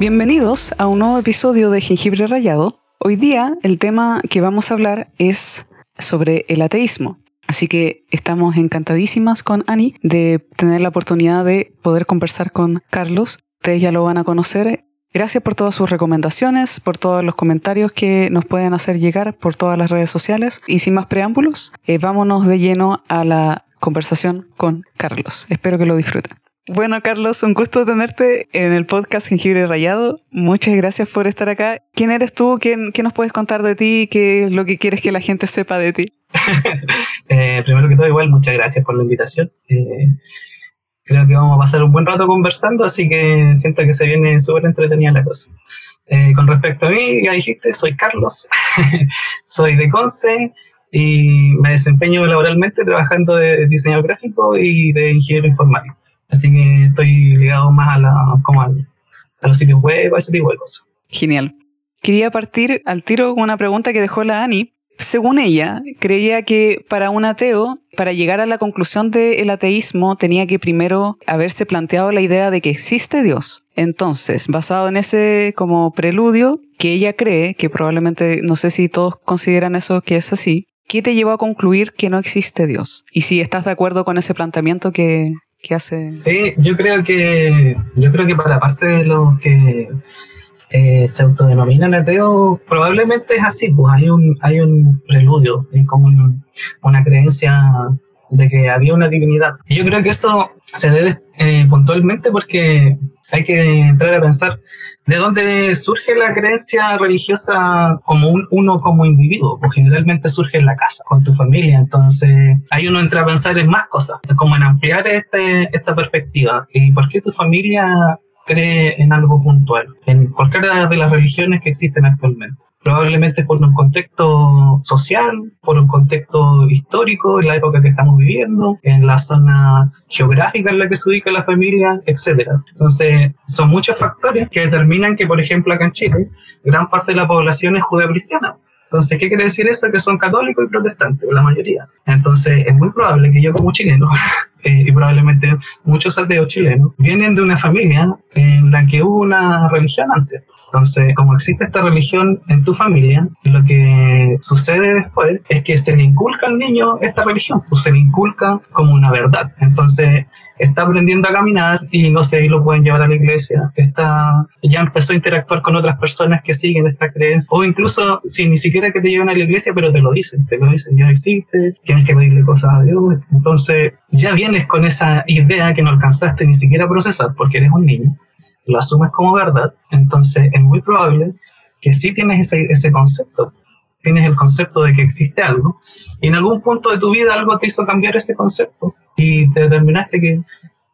Bienvenidos a un nuevo episodio de Jengibre Rayado. Hoy día el tema que vamos a hablar es sobre el ateísmo. Así que estamos encantadísimas con Ani de tener la oportunidad de poder conversar con Carlos. Ustedes ya lo van a conocer. Gracias por todas sus recomendaciones, por todos los comentarios que nos pueden hacer llegar por todas las redes sociales. Y sin más preámbulos, eh, vámonos de lleno a la conversación con Carlos. Espero que lo disfruten. Bueno, Carlos, un gusto tenerte en el podcast Jengibre Rayado. Muchas gracias por estar acá. ¿Quién eres tú? ¿Qué, qué nos puedes contar de ti? ¿Qué es lo que quieres que la gente sepa de ti? eh, primero que todo, igual, muchas gracias por la invitación. Eh, creo que vamos a pasar un buen rato conversando, así que siento que se viene súper entretenida la cosa. Eh, con respecto a mí, ya dijiste, soy Carlos, soy de Conce y me desempeño laboralmente trabajando de diseñador gráfico y de ingeniero informático. Así que estoy ligado más a, la, como a, los sitios web, a ese tipo de cosas. Genial. Quería partir al tiro con una pregunta que dejó la Ani. Según ella, creía que para un ateo, para llegar a la conclusión del ateísmo, tenía que primero haberse planteado la idea de que existe Dios. Entonces, basado en ese como preludio, que ella cree, que probablemente, no sé si todos consideran eso que es así, ¿qué te llevó a concluir que no existe Dios? Y si estás de acuerdo con ese planteamiento que, Sí, yo creo que, yo creo que para parte de los que eh, se autodenominan ateos, probablemente es así, pues hay un, hay un preludio, hay como una creencia de que había una divinidad. Y yo creo que eso se debe eh, puntualmente porque hay que entrar a pensar de dónde surge la creencia religiosa como un, uno como individuo, pues generalmente surge en la casa, con tu familia, entonces ahí uno entra a pensar en más cosas, como en ampliar este, esta perspectiva. ¿Y por qué tu familia cree en algo puntual, en cualquiera de las religiones que existen actualmente. Probablemente por un contexto social, por un contexto histórico, en la época que estamos viviendo, en la zona geográfica en la que se ubica la familia, etc. Entonces, son muchos factores que determinan que, por ejemplo, acá en Chile, gran parte de la población es judeo-cristiana. Entonces, ¿qué quiere decir eso? Que son católicos y protestantes, la mayoría. Entonces, es muy probable que yo como chileno, eh, y probablemente muchos ateos chilenos, vienen de una familia en la que hubo una religión antes. Entonces, como existe esta religión en tu familia, lo que sucede después es que se le inculca al niño esta religión, pues se le inculca como una verdad. Entonces, está aprendiendo a caminar y no sé, ahí lo pueden llevar a la iglesia, está, ya empezó a interactuar con otras personas que siguen esta creencia, o incluso si ni siquiera que te lleven a la iglesia, pero te lo dicen, te lo dicen, ya existe, tienes que pedirle cosas a Dios, entonces ya vienes con esa idea que no alcanzaste ni siquiera a procesar porque eres un niño, lo asumes como verdad, entonces es muy probable que sí tienes ese, ese concepto, tienes el concepto de que existe algo, y en algún punto de tu vida algo te hizo cambiar ese concepto, y te determinaste que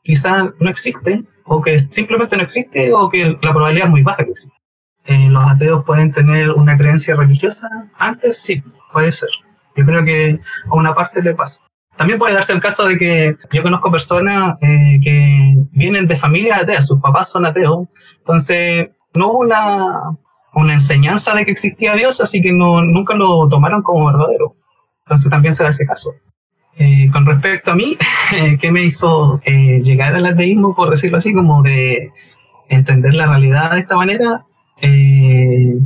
quizás no existe, o que simplemente no existe, o que la probabilidad es muy baja que exista. Eh, ¿Los ateos pueden tener una creencia religiosa? Antes sí, puede ser. Yo creo que a una parte le pasa. También puede darse el caso de que yo conozco personas eh, que vienen de familias ateas, sus papás son ateos, entonces no hubo una, una enseñanza de que existía Dios, así que no, nunca lo tomaron como verdadero. Entonces también se da ese caso. Eh, con respecto a mí, ¿qué me hizo eh, llegar al ateísmo, por decirlo así, como de entender la realidad de esta manera? Eh,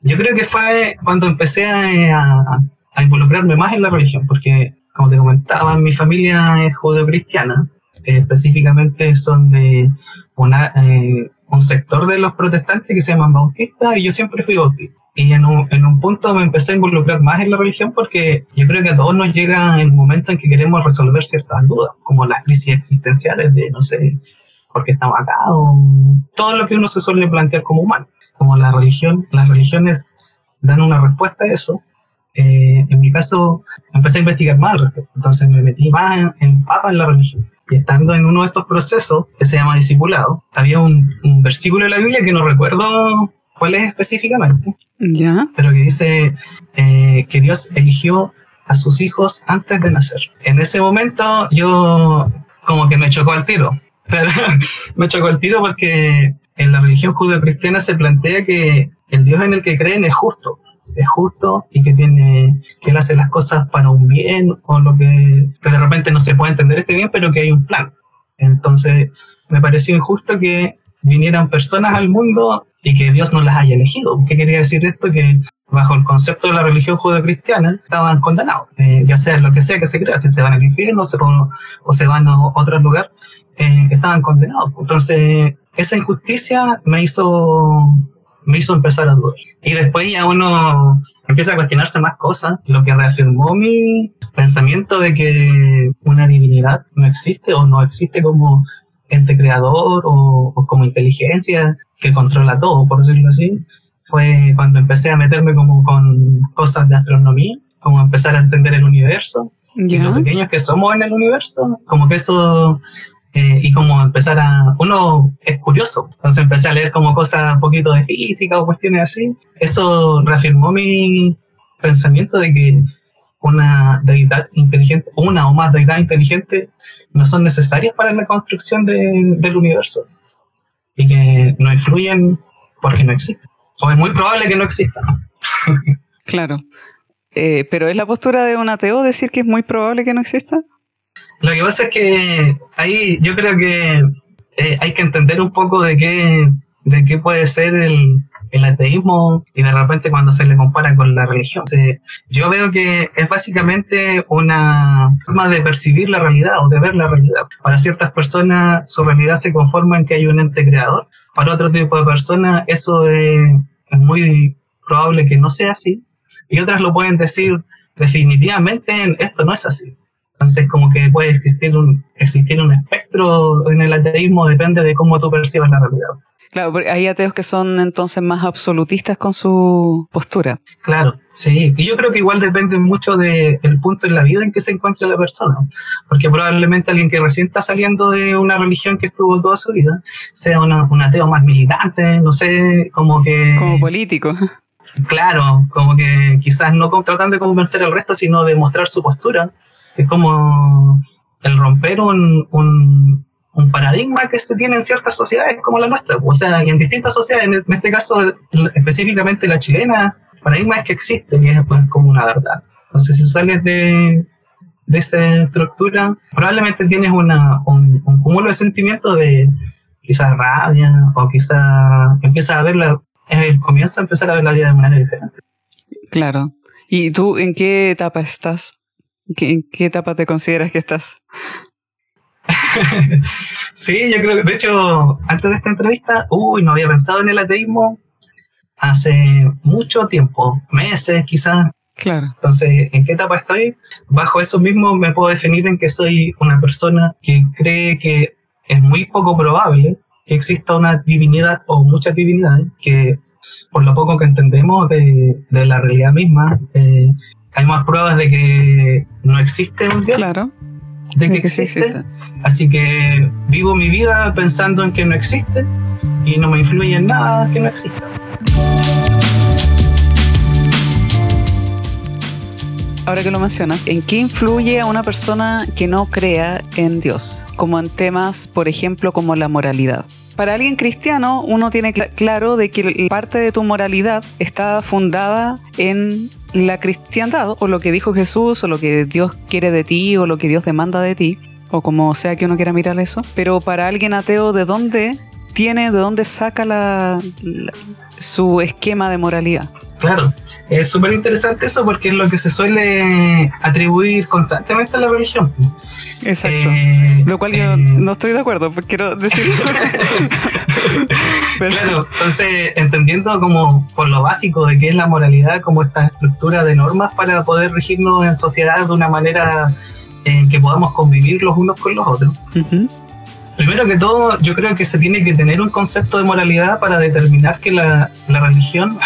yo creo que fue cuando empecé a, a, involucrarme más en la religión, porque, como te comentaba, mi familia es judeo-cristiana, específicamente son de una, un sector de los protestantes que se llaman bautistas, y yo siempre fui bautista. Y en un, en un punto me empecé a involucrar más en la religión porque yo creo que a todos nos llega el momento en que queremos resolver ciertas dudas, como las crisis existenciales de, no sé, por qué estamos acá, o todo lo que uno se suele plantear como humano. Como la religión, las religiones dan una respuesta a eso. Eh, en mi caso, empecé a investigar más al respecto. Entonces me metí más en, papa en la religión. Y estando en uno de estos procesos, que se llama discipulado, había un, un versículo de la Biblia que no recuerdo cuál es específicamente, ¿Ya? pero que dice eh, que Dios eligió a sus hijos antes de nacer. En ese momento yo como que me chocó al tiro. me chocó al tiro porque en la religión judeo-cristiana se plantea que el Dios en el que creen es justo, es justo y que tiene que él hace las cosas para un bien o lo que, de repente no se puede entender este bien, pero que hay un plan. Entonces me pareció injusto que vinieran personas al mundo y que Dios no las haya elegido. ¿Qué quería decir esto? Que bajo el concepto de la religión judeocristiana estaban condenados, eh, ya sea lo que sea que se crea, si se van al infierno o se van a otro lugar, eh, estaban condenados. Entonces, esa injusticia me hizo me hizo empezar a dudar. Y después ya uno empieza a cuestionarse más cosas, lo que reafirmó mi pensamiento de que una divinidad no existe o no existe como ente creador o, como inteligencia que controla todo, por decirlo así, fue cuando empecé a meterme como con cosas de astronomía, como empezar a entender el universo y lo pequeños que somos en el universo, como que eso eh, y como empezar a... Uno es curioso, entonces empecé a leer como cosas un poquito de física o cuestiones así. Eso reafirmó mi pensamiento de que una deidad inteligente, una o más deidades inteligentes no son necesarias para la construcción del universo y que no influyen porque no existen. O es muy probable que no existan. claro. Eh, pero ¿es la postura de un ateo decir que es muy probable que no exista? Lo que pasa es que ahí yo creo que eh, hay que entender un poco de qué, de qué puede ser el, el ateísmo y de repente cuando se le compara con la religión. yo veo que es básicamente una forma de percibir la realidad o de ver la realidad. Para ciertas personas su realidad se conforma en que hay un ente creador. Para otro tipo de personas eso es, es muy probable que no sea así. Y otras lo pueden decir definitivamente esto no es así. Entonces, como que puede existir un, existir un espectro en el ateísmo, depende de cómo tú percibas la realidad. Claro, porque hay ateos que son entonces más absolutistas con su postura. Claro, sí. Y yo creo que igual depende mucho del punto en la vida en que se encuentre la persona. Porque probablemente alguien que recién está saliendo de una religión que estuvo toda su vida sea un ateo más militante, no sé, como que. Como político. Claro, como que quizás no tratando de convencer al resto, sino de mostrar su postura es como el romper un, un, paradigma que se tiene en ciertas sociedades como la nuestra. O sea, en distintas sociedades, en este caso específicamente la chilena, el paradigma es que existe y es pues, como una verdad. Entonces, si sales de, de esa estructura, probablemente tienes una, un, cúmulo de sentimientos de quizás rabia o quizás empiezas a verla, en el comienzo empezar a ver la vida de manera diferente. Claro. ¿Y tú en qué etapa estás? ¿En qué etapa te consideras que estás? sí, yo creo que, de hecho, antes de esta entrevista, uy, no había pensado en el ateísmo hace mucho tiempo, meses quizás. Claro. Entonces, ¿en qué etapa estoy? Bajo eso mismo me puedo definir en que soy una persona que cree que es muy poco probable que exista una divinidad o muchas divinidades que por lo poco que entendemos de, de la realidad misma, eh, hay más pruebas de que no existe un Dios. Claro. De que, existe. Así que vivo mi vida pensando en que no existe y no me influye en nada que no exista. Ahora que lo mencionas, ¿en qué influye a una persona que no crea en Dios? Como en temas, por ejemplo, como la moralidad. Para alguien cristiano, uno tiene claro de que parte de tu moralidad está fundada en la cristiandad, o lo que dijo Jesús, o lo que Dios quiere de ti, o lo que Dios demanda de ti, o como sea que uno quiera mirar eso. Pero para alguien ateo, ¿de dónde tiene, de dónde saca la, su esquema de moralidad? Claro, es súper interesante eso porque es lo que se suele atribuir constantemente a la religión. Exacto. Eh, lo cual yo eh, no estoy de acuerdo, porque quiero decirlo. Claro, entonces entendiendo como por lo básico de qué es la moralidad, como esta estructura de normas para poder regirnos en sociedad de una manera en que podamos convivir los unos con los otros. Primero que todo, yo creo que se tiene que tener un concepto de moralidad para determinar que la, la religión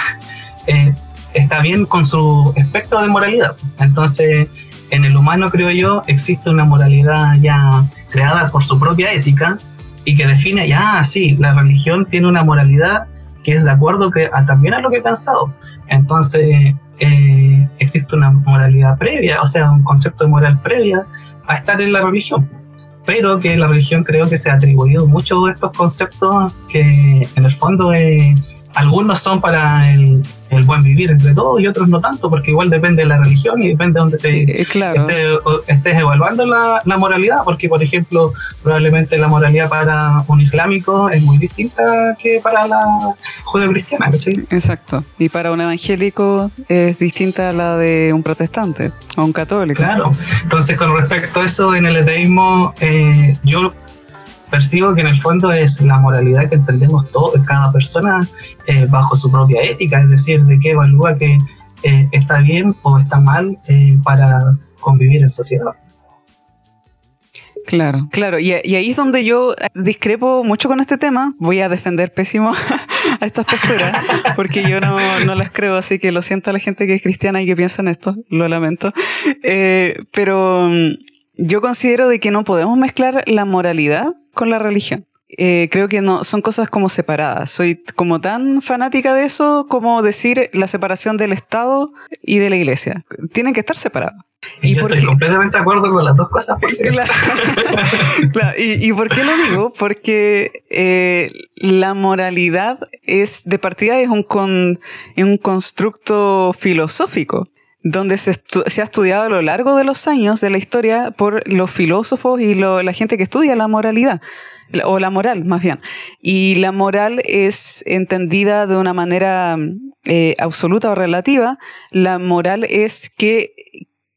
eh, está bien con su espectro de moralidad. Entonces, en el humano, creo yo, existe una moralidad ya creada por su propia ética y que define, ya, sí, la religión tiene una moralidad que es de acuerdo que, a, también a lo que he pensado. Entonces, eh, existe una moralidad previa, o sea, un concepto de moral previa a estar en la religión. Pero que la religión creo que se ha atribuido muchos de estos conceptos que en el fondo es algunos son para el, buen vivir entre todos y otros no tanto, porque igual depende de la religión y depende de donde te eh, claro. estés, evaluando la, moralidad, porque por ejemplo, probablemente la moralidad para un islámico es muy distinta que para la judeocristiana, ¿cachai? Exacto. Y para un evangélico es distinta a la de un protestante o un católico. Claro. Entonces, con respecto a eso, en el ateísmo, eh, yo percibo que en el fondo es la moralidad que entendemos todos, cada persona eh, bajo su propia ética, es decir, de qué evalúa que eh, está bien o está mal para convivir en sociedad. Claro, claro. Y, ahí es donde yo discrepo mucho con este tema. Voy a defender pésimo a estas posturas, porque yo no, las creo, así que lo siento a la gente que es cristiana y que piensa en esto, lo lamento. Eh, pero mm, yo considero de que no podemos mezclar la moralidad con la religión. Eh, creo que no son cosas como separadas. Soy como tan fanática de eso como decir la separación del Estado y de la Iglesia. Tienen que estar separados. Y, yo estoy completamente de acuerdo con las dos cosas. Por ¿Y, por qué lo digo? Porque eh, la moralidad es, de partida, es un, con, un constructo filosófico donde se, ha estudiado a lo largo de los años de la historia por los filósofos y la gente que estudia la moralidad, o la moral más bien. Y la moral es entendida de una manera eh, absoluta o relativa. La moral es que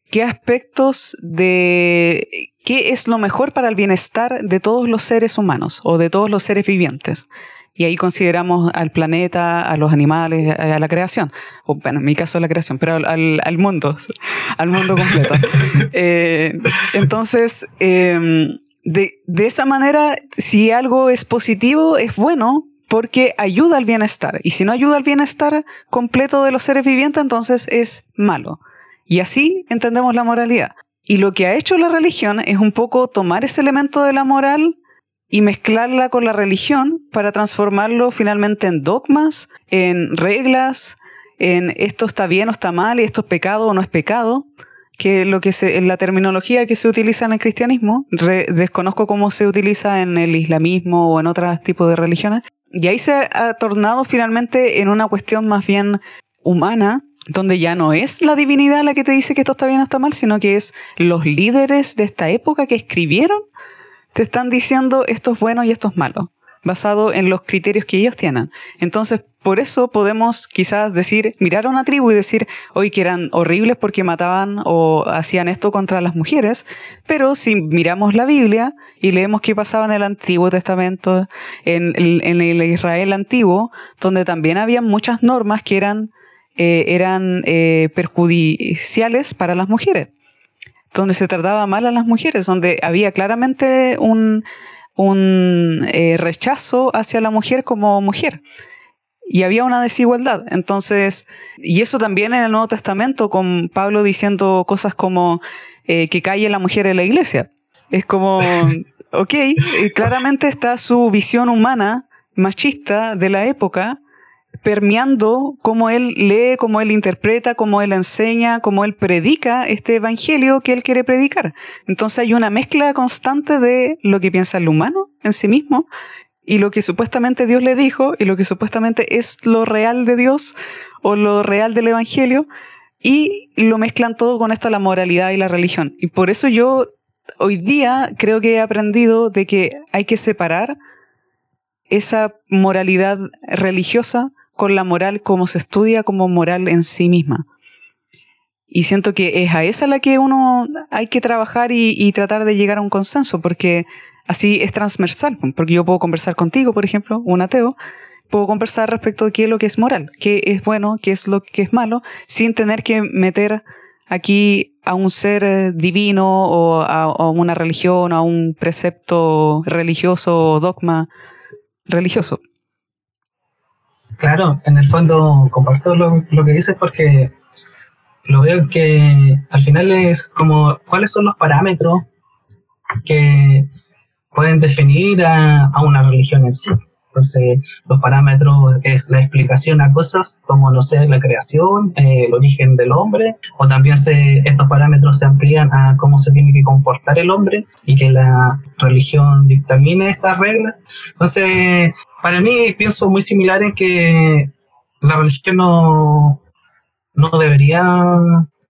qué aspectos de qué es lo mejor para el bienestar de todos los seres humanos o de todos los seres vivientes. Y ahí consideramos al planeta, a los animales, a la creación. O, bueno, en mi caso la creación, pero al, mundo, al mundo completo. Eh, entonces, em, de, de esa manera, si algo es positivo, es bueno, porque ayuda al bienestar. Y si no ayuda al bienestar completo de los seres vivientes, entonces es malo. Y así entendemos la moralidad. Y lo que ha hecho la religión es un poco tomar ese elemento de la moral y mezclarla con la religión para transformarlo finalmente en dogmas, en reglas, en esto está bien o está mal y esto es pecado o no es pecado, que lo que se, la terminología que se utiliza en el cristianismo, desconozco cómo se utiliza en el islamismo o en otros tipos de religiones, y ahí se ha tornado finalmente en una cuestión más bien humana, donde ya no es la divinidad la que te dice que esto está bien o está mal, sino que es los líderes de esta época que escribieron, te están diciendo esto es bueno y esto es malo, basado en los criterios que ellos tienen. Entonces, por eso podemos quizás decir, mirar a una tribu y decir, hoy que eran horribles porque mataban o hacían esto contra las mujeres, pero si miramos la Biblia y leemos qué pasaba en el Antiguo Testamento, en, el Israel antiguo, donde también había muchas normas que eran eh, eran eh, perjudiciales para las mujeres, donde se trataba mal a las mujeres, donde había claramente un, un eh, rechazo hacia la mujer como mujer. Y había una desigualdad. Entonces, y eso también en el Nuevo Testamento, con Pablo diciendo cosas como que calle la mujer en la iglesia. Es como, ok, claramente está su visión humana machista de la época permeando cómo él lee, cómo él interpreta, cómo él enseña, cómo él predica este evangelio que él quiere predicar. Entonces hay una mezcla constante de lo que piensa el humano en sí mismo y lo que supuestamente Dios le dijo y lo que supuestamente es lo real de Dios o lo real del evangelio y lo mezclan todo con esto la moralidad y la religión. Y por eso yo hoy día creo que he aprendido de que hay que separar esa moralidad religiosa con la moral como se estudia como moral en sí misma. Y siento que es a esa la que uno hay que trabajar y, tratar de llegar a un consenso, porque así es transversal. Porque yo puedo conversar contigo, por ejemplo, un ateo, puedo conversar respecto de qué es lo que es moral, qué es bueno, qué es lo que es malo, sin tener que meter aquí a un ser divino o a, a una religión, a un precepto religioso o dogma religioso. Claro, en el fondo comparto lo, que dices porque lo veo que al final es como cuáles son los parámetros que pueden definir a, una religión en sí. Entonces, los parámetros es la explicación a cosas como, no sé, la creación, eh, el origen del hombre, o también se, estos parámetros se amplían a cómo se tiene que comportar el hombre y que la religión dictamine estas reglas. Entonces, para mí pienso muy similar en que la religión no, no debería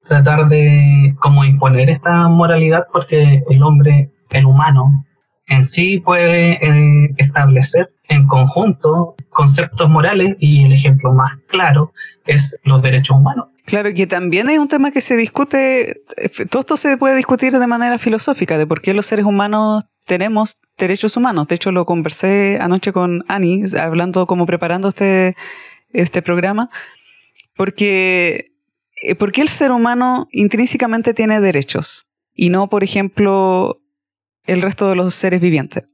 tratar de como imponer esta moralidad porque el hombre, el humano, en sí puede eh, establecer en conjunto conceptos morales y el ejemplo más claro es los derechos humanos. Claro, que también hay un tema que se discute, todo esto se puede discutir de manera filosófica, de por qué los seres humanos tenemos derechos humanos. De hecho, lo conversé anoche con Annie, hablando como preparando este, este programa, porque, eh, porque el ser humano intrínsecamente tiene derechos y no, por ejemplo, el resto de los seres vivientes.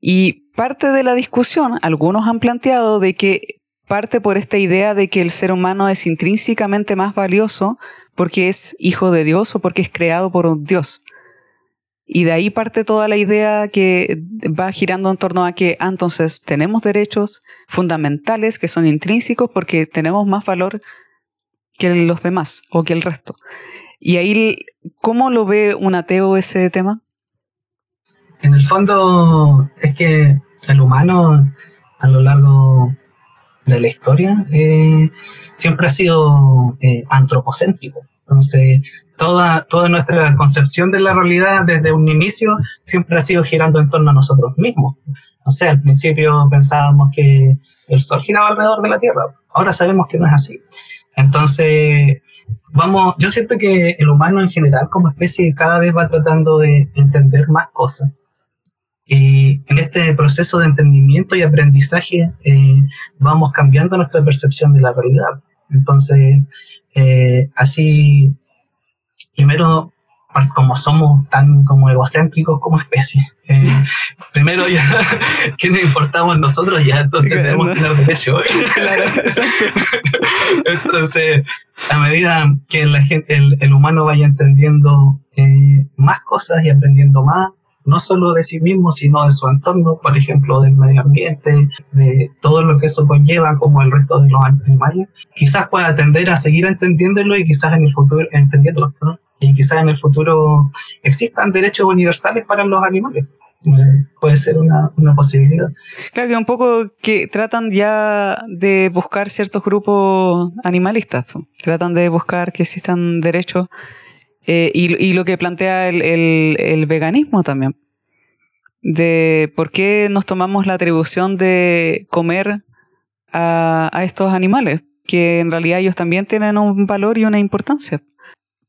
Y parte de la discusión, algunos han planteado de que parte por esta idea de que el ser humano es intrínsecamente más valioso porque es hijo de Dios o porque es creado por un Dios. Y de ahí parte toda la idea que va girando en torno a que ah, entonces tenemos derechos fundamentales que son intrínsecos porque tenemos más valor que los demás o que el resto. Y ahí, ¿cómo lo ve un ateo ese tema? En el fondo es que el humano a lo largo de la historia eh, siempre ha sido eh, antropocéntrico. Entonces, toda, toda nuestra concepción de la realidad desde un inicio siempre ha sido girando en torno a nosotros mismos. O sea, al principio pensábamos que el Sol giraba alrededor de la Tierra, ahora sabemos que no es así. Entonces, vamos, yo siento que el humano en general como especie cada vez va tratando de entender más cosas y en este proceso de entendimiento y aprendizaje eh, vamos cambiando nuestra percepción de la realidad. Entonces, eh, así, primero, como somos tan como egocéntricos como especie, eh, primero ya, ¿qué nos importamos nosotros? Ya entonces debemos tener derecho. entonces, a medida que la gente, el, el humano vaya entendiendo más cosas y aprendiendo más, no solo de sí mismo, sino de su entorno, por ejemplo, del medio ambiente, de todo lo que eso conlleva, como el resto de los animales, quizás pueda tender a seguir entendiéndolo y quizás en el futuro, entendiéndolo, y quizás en el futuro existan derechos universales para los animales. Eh, puede ser una, una, posibilidad. Claro que un poco que tratan ya de buscar ciertos grupos animalistas, tratan de buscar que existan derechos eh, y, lo que plantea el, veganismo también. De por qué nos tomamos la atribución de comer a, estos animales, que en realidad ellos también tienen un valor y una importancia.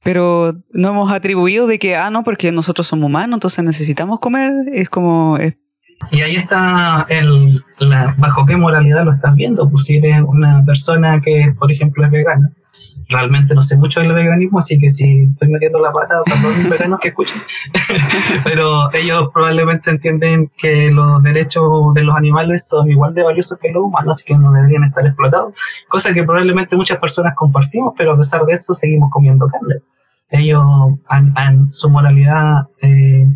Pero no hemos atribuido de que, ah, no, porque nosotros somos humanos, entonces necesitamos comer. Es como. Y ahí está el, la, bajo qué moralidad lo estás viendo. Pues si eres una persona que, por ejemplo, es vegana realmente no sé mucho del veganismo, así que si estoy metiendo la pata, todos los veganos que escuchen. Pero ellos probablemente entienden que los derechos de los animales son igual de valiosos que los humanos, así que no deberían estar explotados. Cosa que probablemente muchas personas compartimos, pero a pesar de eso seguimos comiendo carne. Ellos, en, su moralidad, eh,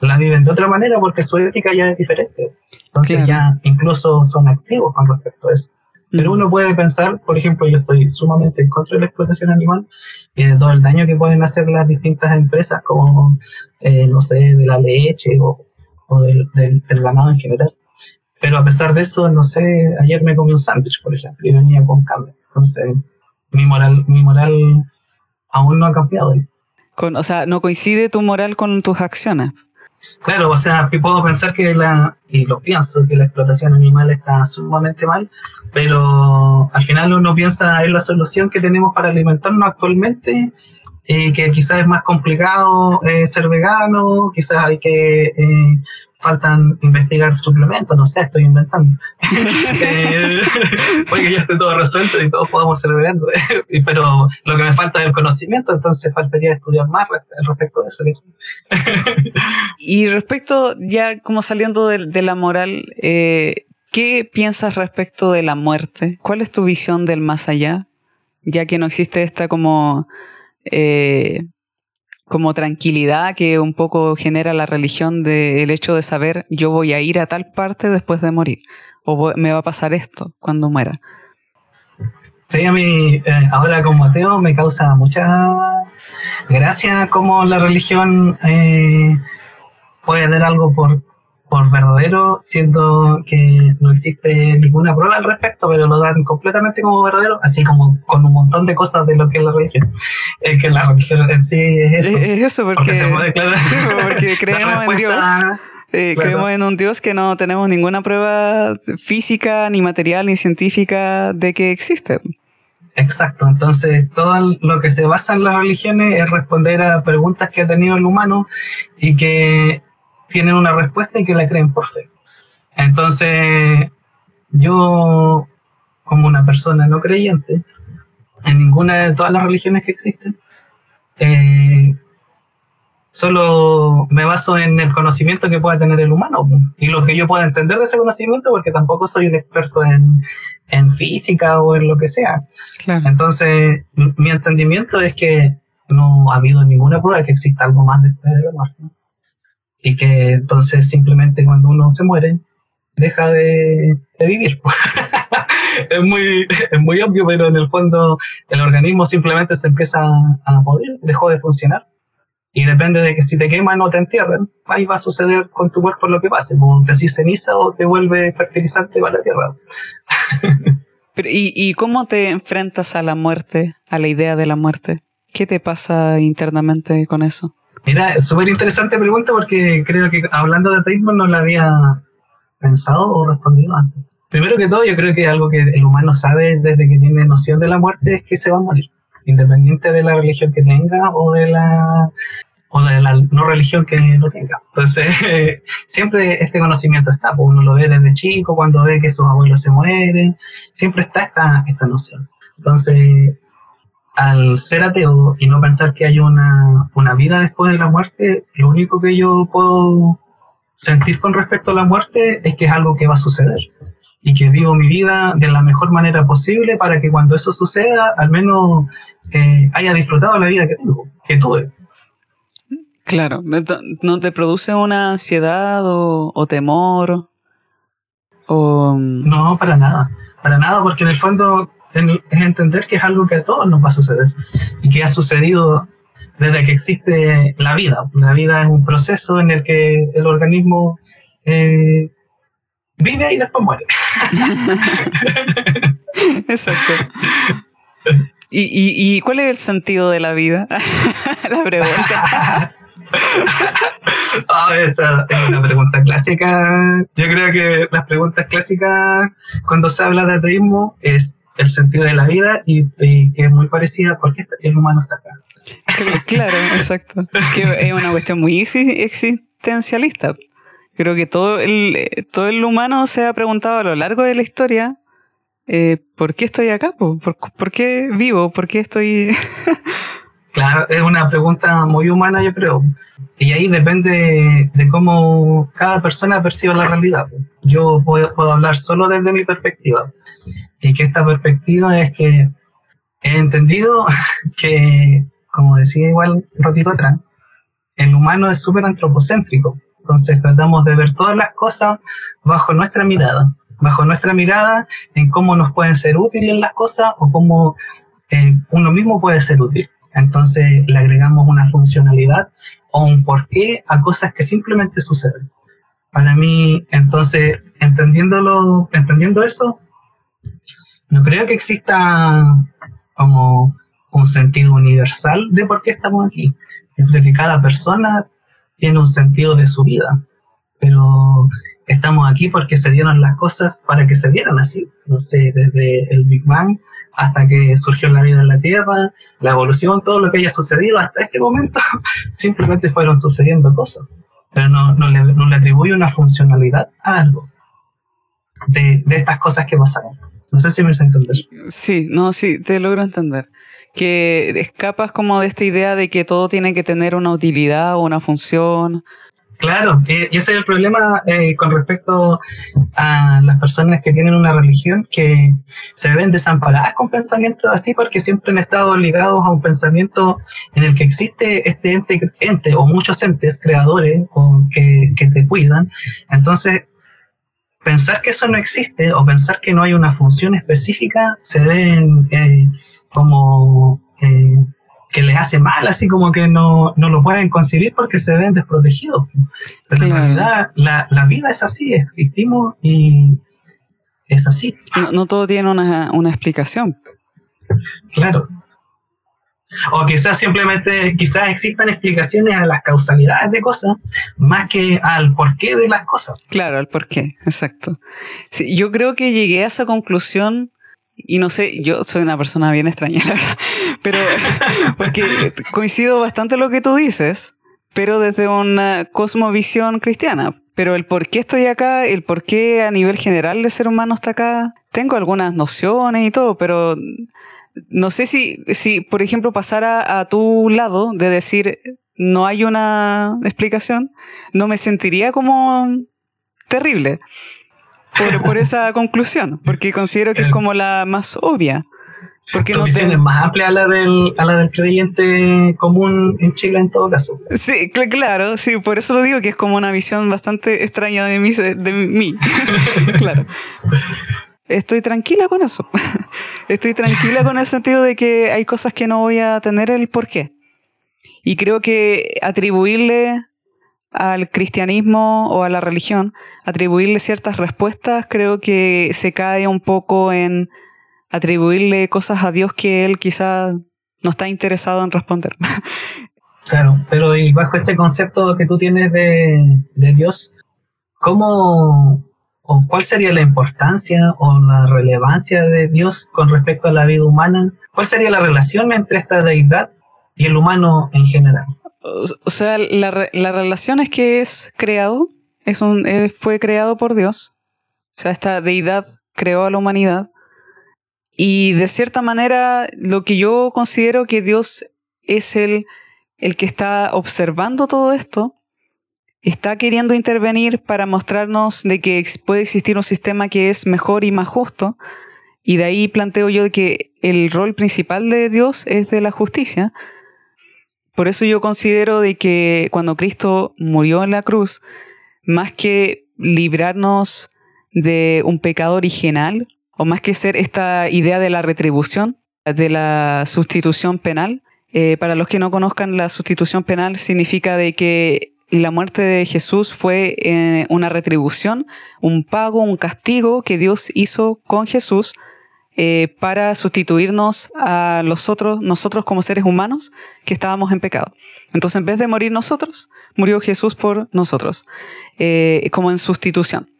la viven de otra manera porque su ética ya es diferente. Entonces ya incluso son activos con respecto a eso. Pero uno puede pensar, por ejemplo, yo estoy sumamente en contra de la explotación animal y de todo el daño que pueden hacer las distintas empresas, como, eh, no sé, de la leche o, del, ganado en general. Pero a pesar de eso, no sé, ayer me comí un sándwich, por ejemplo, y venía con carne. Entonces, mi moral, mi moral aún no ha cambiado. Con, o sea, no coincide tu moral con tus acciones. Claro, o sea, puedo pensar que la, y lo pienso, que la explotación animal está sumamente mal, pero al final uno piensa en la solución que tenemos para alimentarnos actualmente, eh, que quizás es más complicado eh, ser vegano, quizás hay que eh, faltan investigar suplementos, no sé, estoy inventando. eh, que ya esté todo resuelto y todos podamos ser veganos, pero lo que me falta es el conocimiento, entonces faltaría estudiar más respecto de eso. y respecto, ya como saliendo de, la moral, eh, ¿qué piensas respecto de la muerte? ¿Cuál es tu visión del más allá? Ya que no existe esta como... Eh, como tranquilidad que un poco genera la religión del hecho de saber yo voy a ir a tal parte después de morir o me va a pasar esto cuando muera. Sí, a mí eh, ahora como ateo me causa mucha gracia como la religión eh, puede dar algo por por verdadero, siendo que no existe ninguna prueba al respecto, pero lo dan completamente como verdadero, así como con un montón de cosas de lo que es la religión. Es que la religión en sí es eso. Es eso, porque, se puede declarar. Sí, porque creemos en Dios. Eh, creemos en un Dios que no tenemos ninguna prueba física, ni material, ni científica de que existe. Exacto, entonces todo lo que se basa en las religiones es responder a preguntas que ha tenido el humano y que tienen una respuesta y que la creen por fe. Entonces, yo, como una persona no creyente, en ninguna de todas las religiones que existen, eh, solo me baso en el conocimiento que pueda tener el humano y lo que yo pueda entender de ese conocimiento, porque tampoco soy un experto en, física o en lo que sea. Entonces, mi entendimiento es que no ha habido ninguna prueba de que exista algo más después de la muerte. Y que entonces simplemente cuando uno se muere, deja de, vivir. es, muy, es muy obvio, pero en el fondo el organismo simplemente se empieza a morir, dejó de funcionar. Y depende de que si te queman o te entierran, ahí va a suceder con tu cuerpo lo que pase. Pues, te ceniza o te vuelve fertilizante para la tierra. ¿y, ¿Y cómo te enfrentas a la muerte, a la idea de la muerte? ¿Qué te pasa internamente con eso? Mira, súper interesante pregunta porque creo que hablando de ateísmo no la había pensado o respondido antes. Primero que todo, yo creo que algo que el humano sabe desde que tiene noción de la muerte es que se va a morir, independiente de la religión que tenga o de la o de la no religión que no tenga. Entonces, siempre este conocimiento está, pues uno lo ve desde chico, cuando ve que sus abuelos se mueren, siempre está esta, esta noción. Entonces, al ser ateo y no pensar que hay una, una vida después de la muerte, lo único que yo puedo sentir con respecto a la muerte es que es algo que va a suceder y que vivo mi vida de la mejor manera posible para que cuando eso suceda, al menos eh, haya disfrutado la vida que tengo, que tuve. Claro, ¿no te produce una ansiedad o, temor? O... No, para nada, para nada, porque en el fondo es entender que es algo que a todos nos va a suceder y que ha sucedido desde que existe la vida. La vida es un proceso en el que el organismo eh, vive y después muere. Exacto. ¿Y, cuál es el sentido de la vida? la pregunta. Ah, esa es una pregunta clásica. Yo creo que las preguntas clásicas cuando se habla de ateísmo es el sentido de la vida y, que es muy parecida a qué el humano está acá. Claro, exacto. Que es una cuestión muy existencialista. Creo que todo el, todo el humano se ha preguntado a lo largo de la historia eh, ¿por qué estoy acá? ¿Por, ¿Por, qué vivo? ¿Por qué estoy...? claro, es una pregunta muy humana, yo creo. Y ahí depende de cómo cada persona percibe la realidad. Yo puedo, puedo hablar solo desde mi perspectiva. Y que esta perspectiva es que he entendido que como decía igual un ratito atrás, el humano es súper antropocéntrico. Entonces tratamos de ver todas las cosas bajo nuestra mirada, bajo nuestra mirada en cómo nos pueden ser útiles las cosas o cómo eh, uno mismo puede ser útil. Entonces le agregamos una funcionalidad o un porqué a cosas que simplemente suceden. Para mí, entonces, entendiéndolo, entendiendo eso, no creo que exista como un sentido universal de por qué estamos aquí. Yo creo que cada persona tiene un sentido de su vida, pero estamos aquí porque se dieron las cosas para que se dieran así. No sé, desde el Big Bang hasta que surgió la vida en la Tierra, la evolución, todo lo que haya sucedido hasta este momento, simplemente fueron sucediendo cosas. Pero no, le, no atribuye una funcionalidad a algo de estas cosas que pasaron. No sé si me hice entender. Sí, no, sí, te logro entender que escapas como de esta idea de que todo tiene que tener una utilidad o una función. Claro, y ese es el problema eh, con respecto a las personas que tienen una religión que se ven desamparadas con pensamientos así porque siempre han estado ligados a un pensamiento en el que existe este ente, ente o muchos entes creadores o que, que te cuidan. Entonces, pensar que eso no existe o pensar que no hay una función específica se ven... Eh, como eh, que les hace mal, así como que no, lo pueden concebir porque se ven desprotegidos. Pero en realidad la, vida es así, existimos y es así. No, todo tiene una, explicación. Claro. O quizás simplemente, quizás existan explicaciones a las causalidades de cosas más que al porqué de las cosas. Claro, al porqué, exacto. Sí, yo creo que llegué a esa conclusión y no sé, yo soy una persona bien extraña, la verdad, pero porque coincido bastante lo que tú dices, pero desde una cosmovisión cristiana. Pero el por qué estoy acá, el por qué a nivel general el ser humano está acá, tengo algunas nociones y todo, pero no sé si, si por ejemplo, pasara a tu lado de decir no hay una explicación, no me sentiría como terrible por, esa conclusión, porque considero que es como la más obvia. Porque no es más amplia a la, del, a la del creyente común en Chile en todo caso. Sí, claro, sí, por eso lo digo que es como una visión bastante extraña de mí. De mí. claro. Estoy tranquila con eso. Estoy tranquila con el sentido de que hay cosas que no voy a tener el porqué. Y creo que atribuirle al cristianismo o a la religión, atribuirle ciertas respuestas, creo que se cae un poco en atribuirle cosas a Dios que él quizás no está interesado en responder. Claro, pero y bajo ese concepto que tú tienes de, Dios, ¿cómo o cuál sería la importancia o la relevancia de Dios con respecto a la vida humana? ¿Cuál sería la relación entre esta deidad y el humano en general? O sea, la, la relación es que es creado, es un, fue creado por Dios. O sea, esta deidad creó a la humanidad. Y de cierta manera, lo que yo considero que Dios es el, el que está observando todo esto, está queriendo intervenir para mostrarnos de que puede existir un sistema que es mejor y más justo. Y de ahí planteo yo que el rol principal de Dios es de la justicia. Por eso yo considero de que cuando Cristo murió en la cruz, más que librarnos de un pecado original, o más que ser esta idea de la retribución, de la sustitución penal, eh, para los que no conozcan, la sustitución penal significa de que la muerte de Jesús fue eh, una retribución, un pago, un castigo que Dios hizo con Jesús eh, para sustituirnos a los otros, nosotros como seres humanos que estábamos en pecado. Entonces, en vez de morir nosotros, murió Jesús por nosotros, eh, como en sustitución.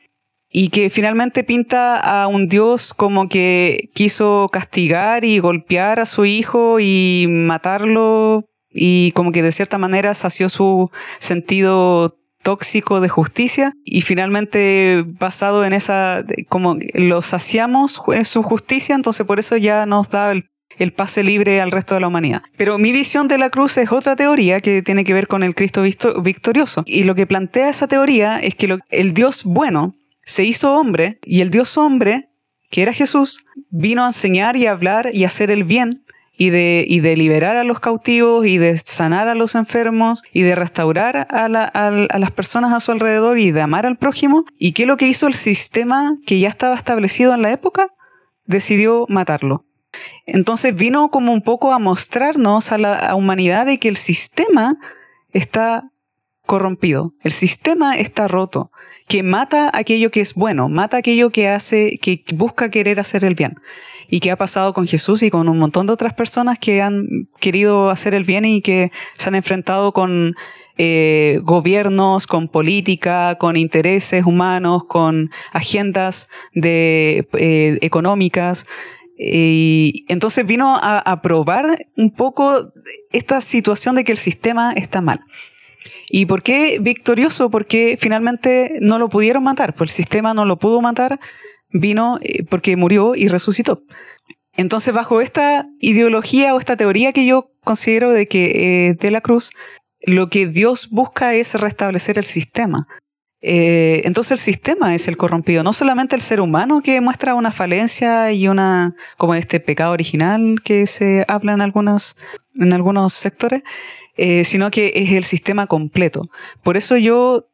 Y que finalmente pinta a un Dios como que quiso castigar y golpear a su hijo y matarlo y como que de cierta manera sació su sentido tóxico de justicia y finalmente basado en esa, como lo saciamos en su justicia, entonces por eso ya nos da el, pase libre al resto de la humanidad. Pero mi visión de la cruz es otra teoría que tiene que ver con el Cristo victorioso. Y lo que plantea esa teoría es que el Dios bueno se hizo hombre y el Dios hombre, que era Jesús, vino a enseñar y a hablar y a hacer el bien y de, y de liberar a los cautivos y de sanar a los enfermos y de restaurar a, las personas a su alrededor y de amar al prójimo. ¿Y qué es lo que hizo el sistema que ya estaba establecido en la época? Decidió matarlo. Entonces vino como un poco a mostrarnos a la humanidad de que el sistema está corrompido, el sistema está roto, que mata aquello que es bueno, mata aquello que hace, que busca querer hacer el bien y que ha pasado con Jesús y con un montón de otras personas que han querido hacer el bien y que se han enfrentado con eh, gobiernos, con política, con intereses humanos, con agendas de, eh, económicas. Y entonces vino a, a probar un poco esta situación de que el sistema está mal. ¿Y por qué victorioso? Porque finalmente no lo pudieron matar, pues el sistema no lo pudo matar vino eh, porque murió y resucitó. Entonces, bajo esta ideología o esta teoría que yo considero de que eh, de la cruz, lo que Dios busca es restablecer el sistema. Eh, entonces el sistema es el corrompido, no solamente el ser humano que muestra una falencia y una como este pecado original que se habla en algunas en algunos sectores, sino que es el sistema completo. Por eso yo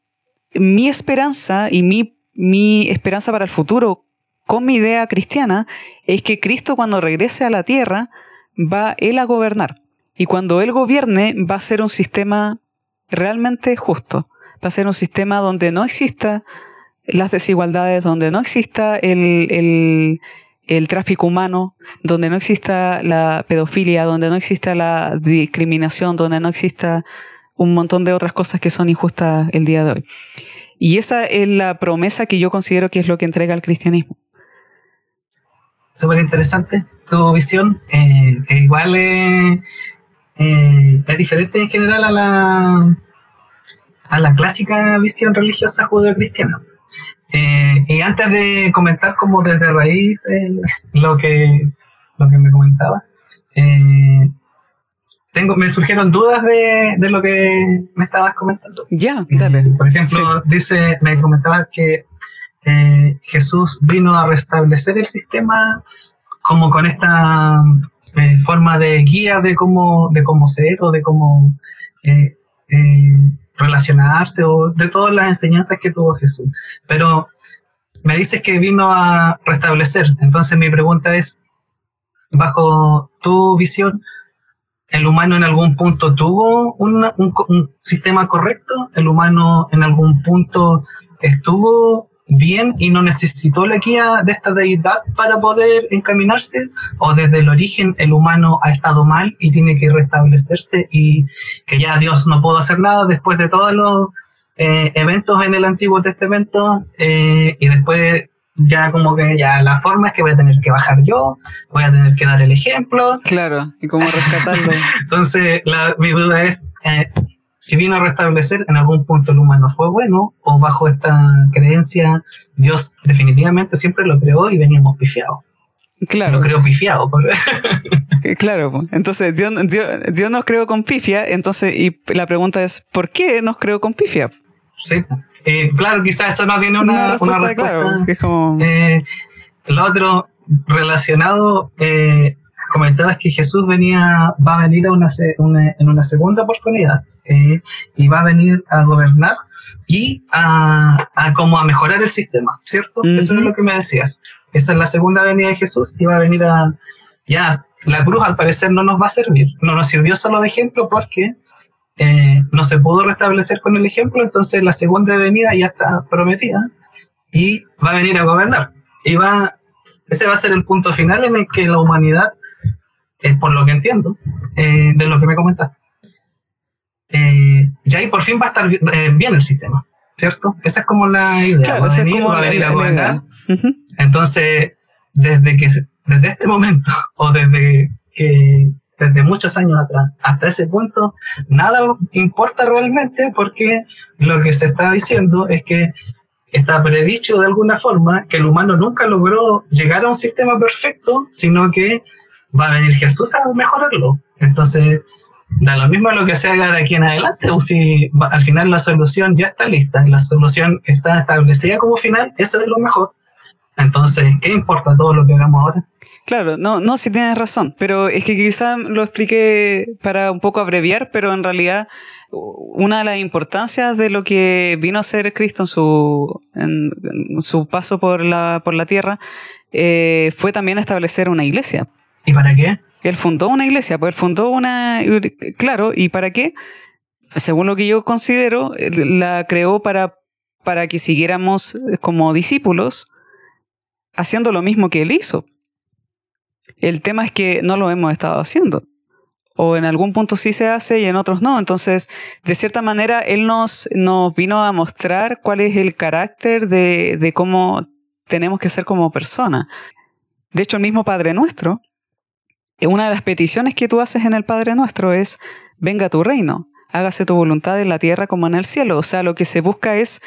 mi esperanza y mi mi esperanza para el futuro con mi idea cristiana es que Cristo cuando regrese a la tierra va Él a gobernar. Y cuando Él gobierne va a ser un sistema realmente justo. Va a ser un sistema donde no exista las desigualdades, donde no exista el, el tráfico humano, donde no exista la pedofilia, donde no exista la discriminación, donde no exista un montón de otras cosas que son injustas el día de hoy. Y esa es la promesa que yo considero que es lo que entrega el cristianismo. Súper interesante tu visión. Eh, igual eh, es diferente en general a la, a la clásica visión religiosa judeo-cristiana. Eh, y antes de comentar como desde raíz lo, que, lo que me comentabas, eh, tengo, me surgieron dudas de, de, lo que me estabas comentando. Ya, dale. por ejemplo, dice, me comentabas que eh, Jesús vino a restablecer el sistema como con esta forma de guía de cómo, de cómo ser o de cómo relacionarse o de todas las enseñanzas que tuvo Jesús. Pero me dices que vino a restablecer. Entonces mi pregunta es, bajo tu visión, ¿el humano en algún punto tuvo un, un sistema correcto? ¿El humano en algún punto estuvo bien y no necesitó la guía de esta deidad para poder encaminarse? ¿O desde el origen el humano ha estado mal y tiene que restablecerse y que ya Dios no pudo hacer nada después de todos los eh, eventos en el Antiguo Testamento eh, y después ya como que ya la forma es que voy a tener que bajar yo, voy a tener que dar el ejemplo. Claro, y cómo rescatarlo. Entonces, la, mi duda es, eh, si vino a restablecer, en algún punto el humano fue bueno, o bajo esta creencia, Dios definitivamente siempre lo creó y veníamos pifiados. Claro. Lo creó pifiado. Eh, claro, entonces Dios, Dios, nos creó con pifia, entonces, y la pregunta es, ¿por qué nos creó con pifia? Sí, eh, claro, quizás eso no tiene una, respuesta. Claro, es como... Eh, lo otro relacionado, eh, comentabas que Jesús venía, va a venir a una, en una segunda oportunidad. Eh, y va a venir a gobernar y a, como a mejorar el sistema, ¿cierto? Eso es lo que me decías. Esa es la segunda venida de Jesús y va a venir a... Ya, la cruz al parecer no nos va a servir, no nos sirvió solo de ejemplo porque eh, no se pudo restablecer con el ejemplo, entonces la segunda venida ya está prometida y va a venir a gobernar. Y va, ese va a ser el punto final en el que la humanidad, es por lo que entiendo, eh, de lo que me comentaste, eh, ya ahí por fin va a estar eh, bien el sistema, ¿cierto? Esa es como la idea. va, a venir, va a venir a gobernar. Entonces, desde que desde este momento o desde que desde muchos años atrás hasta ese punto, nada importa realmente porque lo que se está diciendo es que está predicho de alguna forma que el humano nunca logró llegar a un sistema perfecto, sino que va a venir Jesús a mejorarlo. Entonces, da lo mismo lo que se haga de aquí en adelante, o si al final la solución ya está lista, la solución está establecida como final, eso es lo mejor. Entonces, ¿qué importa todo lo que hagamos ahora? Claro, no, no, si tienes razón, pero es que quizá lo expliqué para un poco abreviar, pero en realidad una de las importancias de lo que vino a ser Cristo en su, en, su paso por la, por la tierra eh, fue también establecer una iglesia. ¿Y para qué? Él fundó una iglesia, pues él fundó una, claro, ¿y para qué? Según lo que yo considero, la creó para, para que siguiéramos como discípulos haciendo lo mismo que él hizo. El tema es que no lo hemos estado haciendo. O en algún punto sí se hace y en otros no. Entonces, de cierta manera, él nos, nos vino a mostrar cuál es el carácter de, de cómo tenemos que ser como persona. De hecho, el mismo Padre Nuestro, una de las peticiones que tú haces en el Padre Nuestro es, venga tu reino, hágase tu voluntad en la tierra como en el cielo. O sea, lo que se busca es,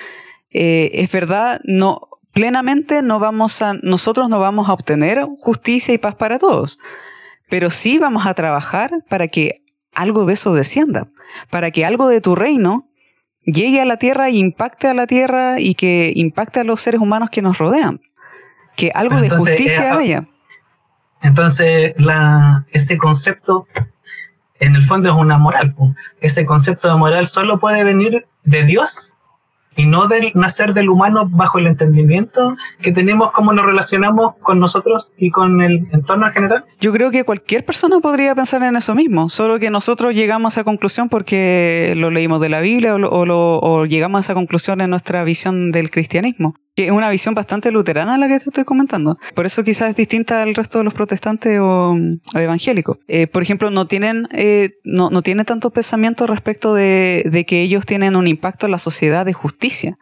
eh, es verdad, no, plenamente no vamos a, nosotros no vamos a obtener justicia y paz para todos, pero sí vamos a trabajar para que algo de eso descienda, para que algo de tu reino llegue a la tierra e impacte a la tierra y que impacte a los seres humanos que nos rodean, que algo de justicia eh, haya. Entonces, ese concepto, en el fondo es una moral. Ese concepto de moral solo puede venir de Dios y no del nacer del humano bajo el entendimiento que tenemos cómo nos relacionamos con nosotros y con el entorno en general? Yo creo que cualquier persona podría pensar en eso mismo, solo que nosotros llegamos a esa conclusión porque lo leímos de la Biblia o, o llegamos a esa conclusión en nuestra visión del cristianismo. Que es una visión bastante luterana la que te estoy comentando. Por eso quizás es distinta al resto de los protestantes o, evangélicos. Eh, por ejemplo, no tienen, eh, no, no tienen tanto pensamiento respecto de, de que ellos tienen un impacto en la sociedad de justicia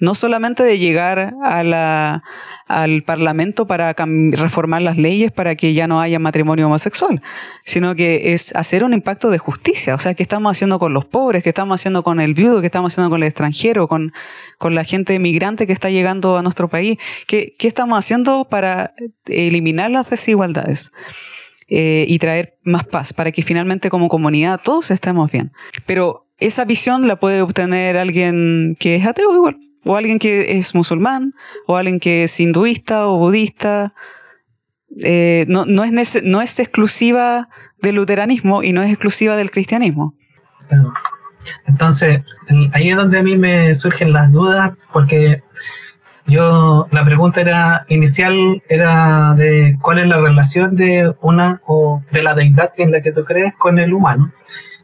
no solamente de llegar a la, al Parlamento para reformar las leyes para que ya no haya matrimonio homosexual, sino que es hacer un impacto de justicia. O sea, ¿qué estamos haciendo con los pobres? ¿Qué estamos haciendo con el viudo? ¿Qué estamos haciendo con el extranjero? ¿Con, con la gente migrante que está llegando a nuestro país? ¿Qué, qué estamos haciendo para eliminar las desigualdades? Eh, y traer más paz para que finalmente como comunidad todos estemos bien. Pero esa visión la puede obtener alguien que es ateo igual o alguien que es musulmán, o alguien que es hinduista o budista. Eh, no, no, es no es exclusiva del luteranismo y no es exclusiva del cristianismo. Entonces, ahí es donde a mí me surgen las dudas, porque yo, la pregunta era inicial era de cuál es la relación de una o de la deidad en la que tú crees con el humano.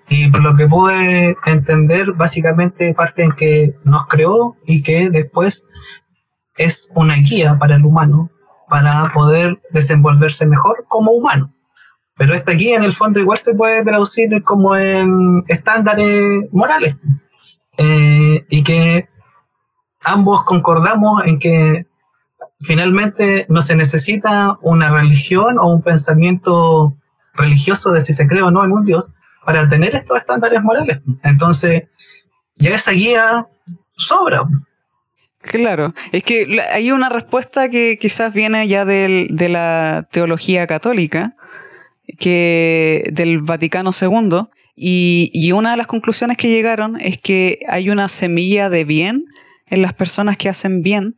Y por lo que pude entender, básicamente parte en que nos creó y que después es una guía para el humano para poder desenvolverse mejor como humano. Pero esta guía en el fondo igual se puede traducir como en estándares morales. Eh, y que ambos concordamos en que finalmente no se necesita una religión o un pensamiento religioso de si se cree o no en un Dios, para tener estos estándares morales. Entonces, ya esa guía sobra. Claro, es que hay una respuesta que quizás viene ya del, de la teología católica, que del Vaticano II, y, y una de las conclusiones que llegaron es que hay una semilla de bien en las personas que hacen bien,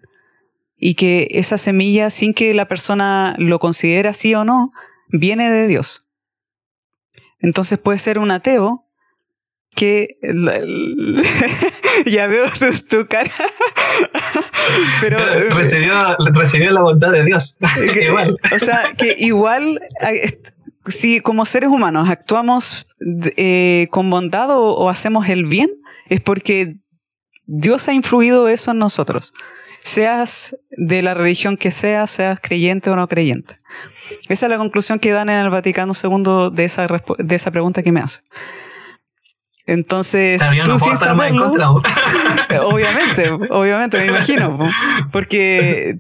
y que esa semilla, sin que la persona lo considere así o no, viene de Dios. Entonces puede ser un ateo que ya veo tu, cara pero recibió, recibió, la bondad de Dios igual. o sea que igual si como seres humanos actuamos eh, con bondad o, hacemos el bien es porque Dios ha influido eso en nosotros seas de la religión que seas seas creyente o no creyente esa es la conclusión que dan en el Vaticano II de esa, de esa pregunta que me hace. Entonces, tú sin saberlo, obviamente, obviamente, me imagino, porque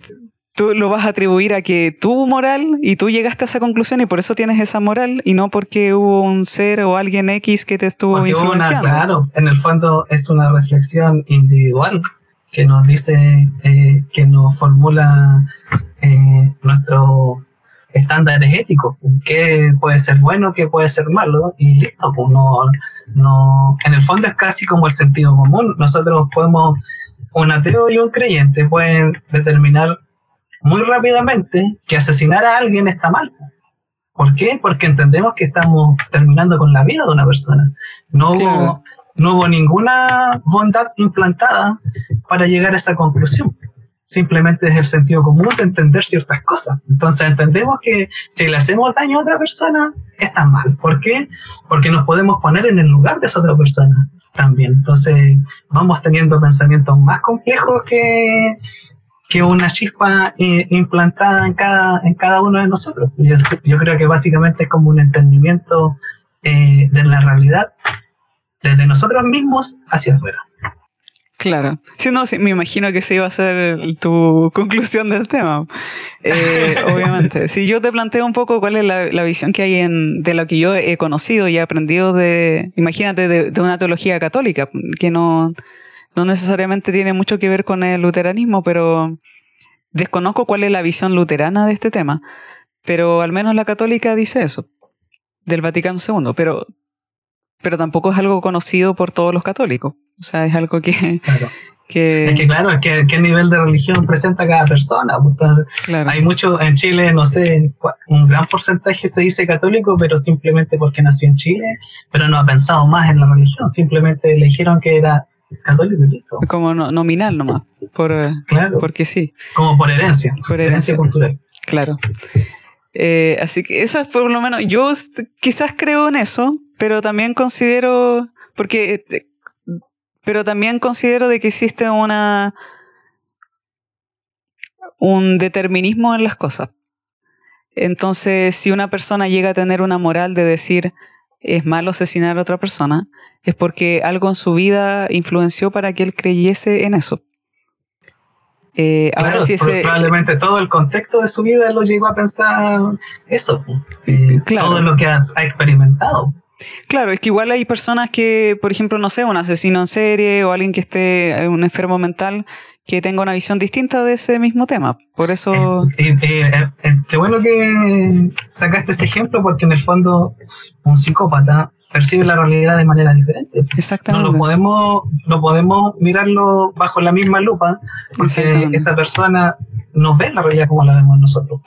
tú lo vas a atribuir a que tu moral y tú llegaste a esa conclusión y por eso tienes esa moral y no porque hubo un ser o alguien X que te estuvo influenciando. claro, en el fondo es una reflexión individual que nos dice, eh, que nos formula eh, nuestro estándares éticos, qué puede ser bueno, qué puede ser malo, y listo, pues no, no, en el fondo es casi como el sentido común. Nosotros podemos, un ateo y un creyente pueden determinar muy rápidamente que asesinar a alguien está mal. ¿Por qué? Porque entendemos que estamos terminando con la vida de una persona. No hubo, no hubo ninguna bondad implantada para llegar a esa conclusión simplemente es el sentido común de entender ciertas cosas. Entonces entendemos que si le hacemos daño a otra persona, está mal. ¿Por qué? Porque nos podemos poner en el lugar de esa otra persona también. Entonces vamos teniendo pensamientos más complejos que, una chispa eh, implantada en cada, en cada uno de nosotros. Yo, yo creo que básicamente es como un entendimiento eh, de la realidad desde nosotros mismos hacia afuera. Claro. Sí, no, sí, me imagino que ese iba a ser tu conclusión del tema. Eh, obviamente. Si yo te planteo un poco cuál es la, visión que hay en, de lo que yo he conocido y he aprendido de, imagínate, de, una teología católica, que no, no necesariamente tiene mucho que ver con el luteranismo, pero desconozco cuál es la visión luterana de este tema. Pero al menos la católica dice eso, del Vaticano II. Pero pero tampoco es algo conocido por todos los católicos. O sea, es algo que... Claro. Que... Es que claro, es que qué nivel de religión presenta cada persona. Pues, hay mucho, en Chile, no sé, un gran porcentaje se dice católico, pero simplemente porque nació en Chile, pero no ha pensado más en la religión, simplemente le dijeron que era católico listo. Como nominal nomás, por, claro, porque sí. Como por herencia, por herencia, cultural. Claro. Eh, así que eso es por lo menos, yo quizás creo en eso, pero también considero, porque, pero también considero de que existe una, un determinismo en las cosas. Entonces, si una persona llega a tener una moral de decir es malo asesinar a otra persona, es porque algo en su vida influenció para que él creyese en eso. Eh, ahora sí probablemente todo el contexto de su vida lo llegó a pensar eso, eh, todo lo que ha, experimentado. Claro, es que igual hay personas que, por ejemplo, no sé, un asesino en serie o alguien que esté, un enfermo mental, que tenga una visión distinta de ese mismo tema. Por eso... Eh, qué bueno que sacaste ese ejemplo porque en el fondo un psicópata percibe la realidad de manera diferente. Exactamente. No lo podemos, no podemos mirarlo bajo la misma lupa, porque esta persona no ve la realidad como la vemos nosotros.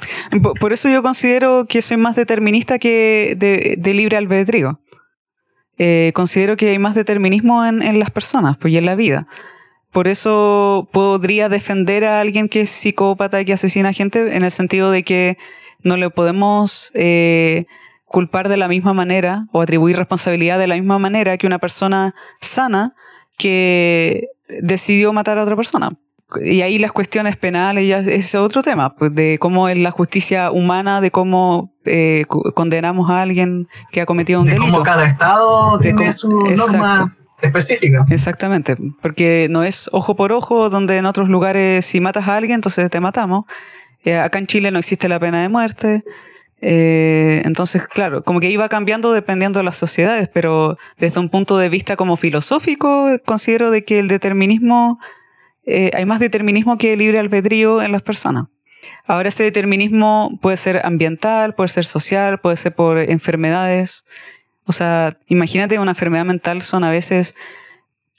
Por, eso yo considero que soy más determinista que de, libre albedrío. Eh, considero que hay más determinismo en, en, las personas pues, y en la vida. Por eso podría defender a alguien que es psicópata y que asesina a gente en el sentido de que no le podemos eh, culpar de la misma manera o atribuir responsabilidad de la misma manera que una persona sana que decidió matar a otra persona. Y ahí las cuestiones penales ya es otro tema, pues de cómo es la justicia humana, de cómo eh, condenamos a alguien que ha cometido un de delito. Cómo cada estado tiene su norma específica. Exactamente, porque no es ojo por ojo, donde en otros lugares si matas a alguien, entonces te matamos. Eh, acá en Chile no existe la pena de muerte. Eh, entonces, claro, como que iba cambiando dependiendo de las sociedades, pero desde un punto de vista como filosófico, considero de que el determinismo, eh, hay más determinismo que libre albedrío en las personas. Ahora ese determinismo puede ser ambiental, puede ser social, puede ser por enfermedades. O sea, imagínate una enfermedad mental son a veces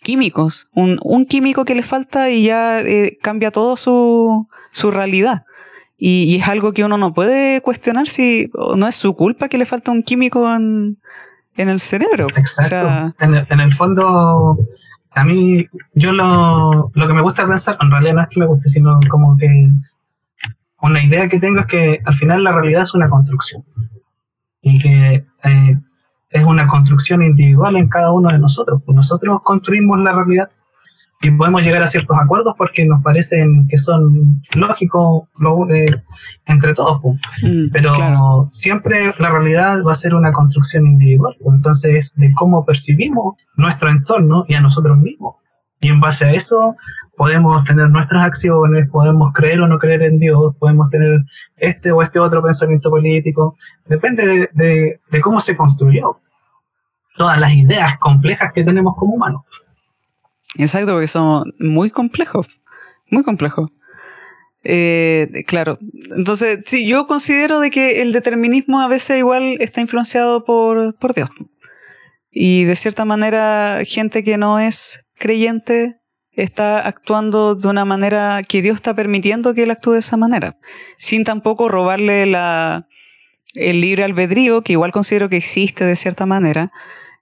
químicos, un, químico que le falta y ya eh, cambia todo su, su realidad. Y, es algo que uno no puede cuestionar si no es su culpa que le falta un químico en, el cerebro. Exacto. en, el, fondo, a mí, yo lo, lo que me gusta pensar, en realidad no es que me guste, sino como que una idea que tengo es que al final la realidad es una construcción. Y que eh, es una construcción individual en cada uno de nosotros. Nosotros construimos la realidad y podemos llegar a ciertos acuerdos porque nos parecen que son lógicos entre todos. Mm, Pero siempre la realidad va a ser una construcción individual. Entonces, de cómo percibimos nuestro entorno y a nosotros mismos. Y en base a eso podemos tener nuestras acciones, podemos creer o no creer en Dios, podemos tener este o este otro pensamiento político. Depende de, de cómo se construyó todas las ideas complejas que tenemos como humanos. Exacto, porque somos muy complejos, muy complejos. Eh, claro, entonces sí, yo considero de que el determinismo a veces igual está influenciado por, por Dios. Y de cierta manera, gente que no es creyente está actuando de una manera que Dios está permitiendo que él actúe de esa manera, sin tampoco robarle la, el libre albedrío, que igual considero que existe de cierta manera,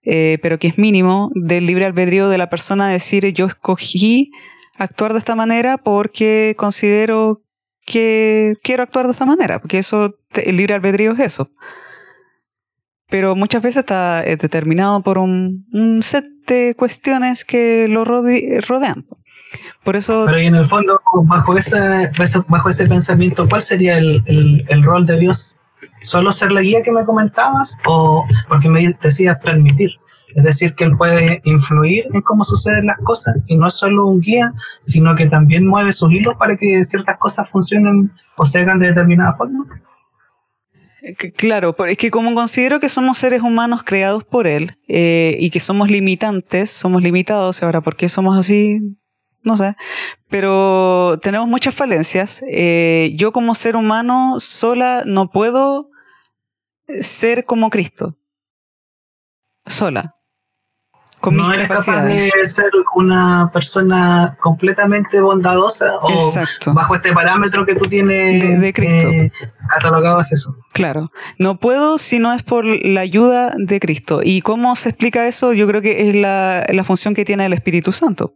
eh, pero que es mínimo, del libre albedrío de la persona decir yo escogí actuar de esta manera porque considero que quiero actuar de esta manera, porque eso, el libre albedrío es eso. Pero muchas veces está eh, determinado por un, set de cuestiones que lo rodean. Por eso... Pero y en el fondo, bajo, ese, bajo ese pensamiento, ¿cuál sería el, el rol de Dios solo ser la guía que me comentabas o porque me decías permitir. Es decir, que él puede influir en cómo suceden las cosas y no es solo un guía, sino que también mueve sus hilos para que ciertas cosas funcionen o se hagan de determinada forma. Eh, claro, es que como considero que somos seres humanos creados por Él eh, y que somos limitantes, somos limitados, ahora, ¿por qué somos así? No sé, pero tenemos muchas falencias. Eh, yo como ser humano sola no puedo ser como Cristo. Sola. Con no eres capaz de ser una persona completamente bondadosa o bajo este parámetro que tú tienes de, Cristo. Eh, catalogado a Jesús. Claro, no puedo si no es por la ayuda de Cristo. ¿Y cómo se explica eso? Yo creo que es la, la función que tiene el Espíritu Santo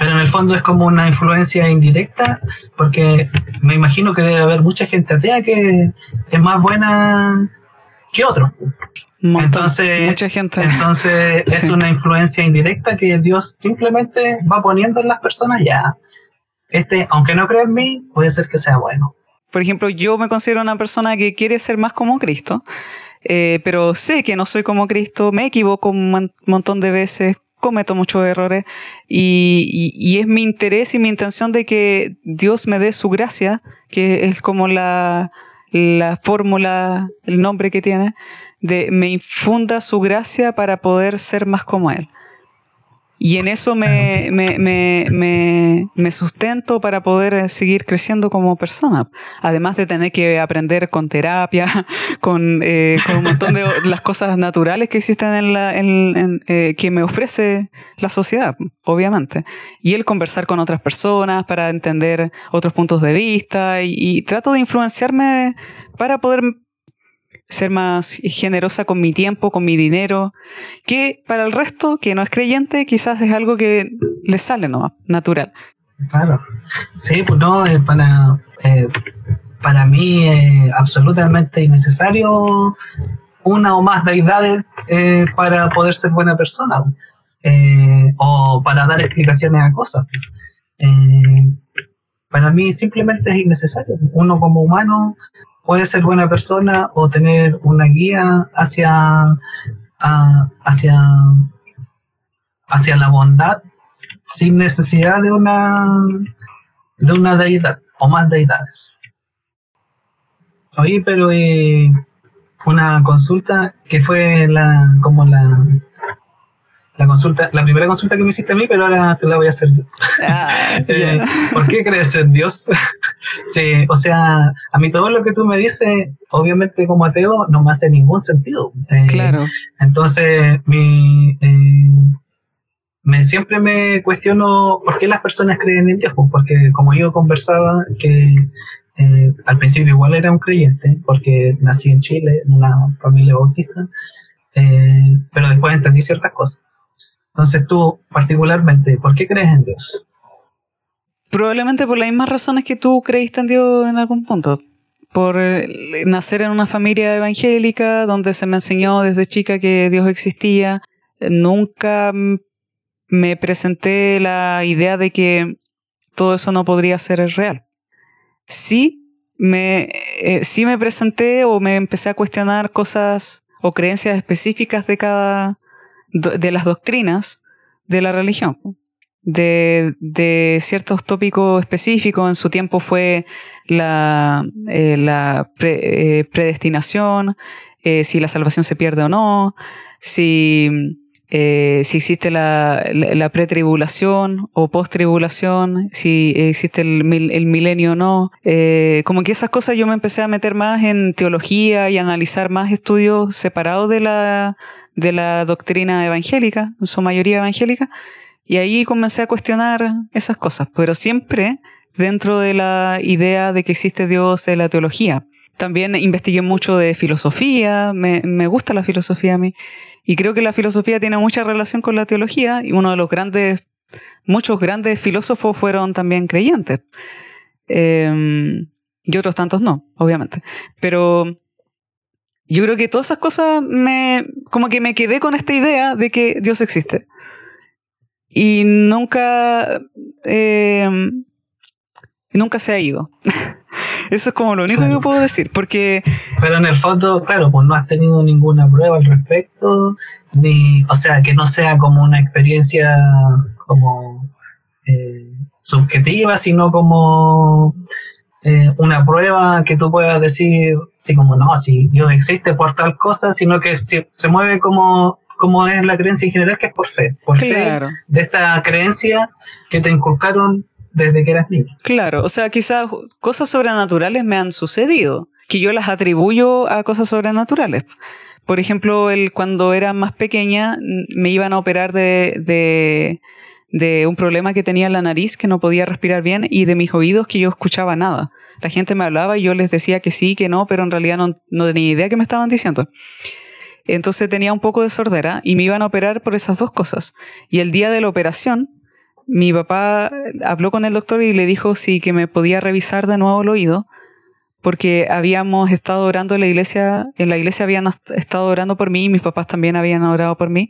pero en el fondo es como una influencia indirecta, porque me imagino que debe haber mucha gente atea que es más buena que otro. entonces, mucha gente. entonces es una influencia indirecta que Dios simplemente va poniendo en las personas ya. este, aunque no crea en mí, puede ser que sea bueno. Por ejemplo, yo me considero una persona que quiere ser más como Cristo, eh, pero sé que no soy como Cristo, me equivoco un montón de veces, cometo muchos errores y, es mi interés y mi intención de que Dios me dé su gracia, que es como la, la fórmula, el nombre que tiene, de me infunda su gracia para poder ser más como Él. Y en eso me, me, me, me, sustento para poder eh, seguir creciendo como persona. Además de tener que aprender con terapia, con, eh, con un montón de las cosas naturales que existen en la, en, eh, que me ofrece la sociedad, obviamente. Y el conversar con otras personas para entender otros puntos de vista y, y trato de influenciarme para poder ser más generosa con mi tiempo, con mi dinero, que para el resto, que no es creyente, quizás es algo que le sale no natural. Claro, sí, pues no, eh, para, eh, para mí es absolutamente innecesario una o más deidades eh, para poder ser buena persona o para dar explicaciones a cosas. para mí simplemente es innecesario. Uno como humano puede ser buena persona o tener una guía hacia, hacia, hacia la bondad sin necesidad de una, de una deidad o más deidades. Oye, pero eh, una consulta que fue la como la la consulta, la primera consulta que me hiciste a mí, pero ahora te la voy a hacer yo. Ah, eh, ¿Por qué crees en Dios? sí, o sea, a mí todo lo que tú me dices, obviamente como ateo, no me hace ningún sentido. Eh, claro. Entonces, mi, eh, me, siempre me cuestiono por qué las personas creen en Dios, pues porque como yo conversaba, que al principio igual era un creyente, porque nací en Chile, en una familia bautista, pero después entendí ciertas cosas. Entonces tú, particularmente, ¿por qué crees en Dios? Probablemente por las mismas razones que tú creíste en Dios en algún punto. Por eh, nacer en una familia evangélica donde se me enseñó desde chica que Dios existía. Nunca me presenté la idea de que todo eso no podría ser real. Sí me, eh, sí me presenté o me empecé a cuestionar cosas o creencias específicas de cada, de las doctrinas de la religión, de, de ciertos tópicos específicos. En su tiempo fue la, eh, la eh, predestinación, eh, si la salvación se pierde o no, si, si existe la, la, pretribulación o postribulación, si existe el, el milenio o no. como que esas cosas yo me empecé a meter más en teología y analizar más estudios separados de la, de la doctrina evangélica, en su mayoría evangélica, y ahí comencé a cuestionar esas cosas, pero siempre dentro de la idea de que existe Dios de la teología. También investigué mucho de filosofía, me, me gusta la filosofía a mí, y creo que la filosofía tiene mucha relación con la teología, y uno de los grandes, muchos grandes filósofos fueron también creyentes. Em, y otros tantos no, obviamente. Pero yo creo que todas esas cosas me, como que me quedé con esta idea de que Dios existe. Y nunca, eh, nunca se ha ido. Eso es como lo único que puedo decir, porque... Pero en el fondo, claro, pues no has tenido ninguna prueba al respecto, ni, o sea, que no sea como una experiencia como eh, subjetiva, sino como eh, una prueba que tú puedas decir, así como, no, si Dios existe por tal cosa, sino que se mueve como, como es la creencia en general, que es por fe, por fe de esta creencia que te inculcaron desde que eras niño. Claro, o sea, quizás cosas sobrenaturales me han sucedido, que yo las atribuyo a cosas sobrenaturales. Por ejemplo, el, cuando era más pequeña me iban a operar de, de de un problema que tenía en la nariz, que no podía respirar bien, y de mis oídos que yo escuchaba nada. La gente me hablaba y yo les decía que sí, que no, pero en realidad no, no tenía idea que me estaban diciendo. Entonces tenía un poco de sordera y me iban a operar por esas dos cosas. Y el día de la operación, mi papá habló con el doctor y le dijo sí que me podía revisar de nuevo el oído, porque habíamos estado orando en la iglesia, en la iglesia habían estado orando por mí y mis papás también habían orado por mí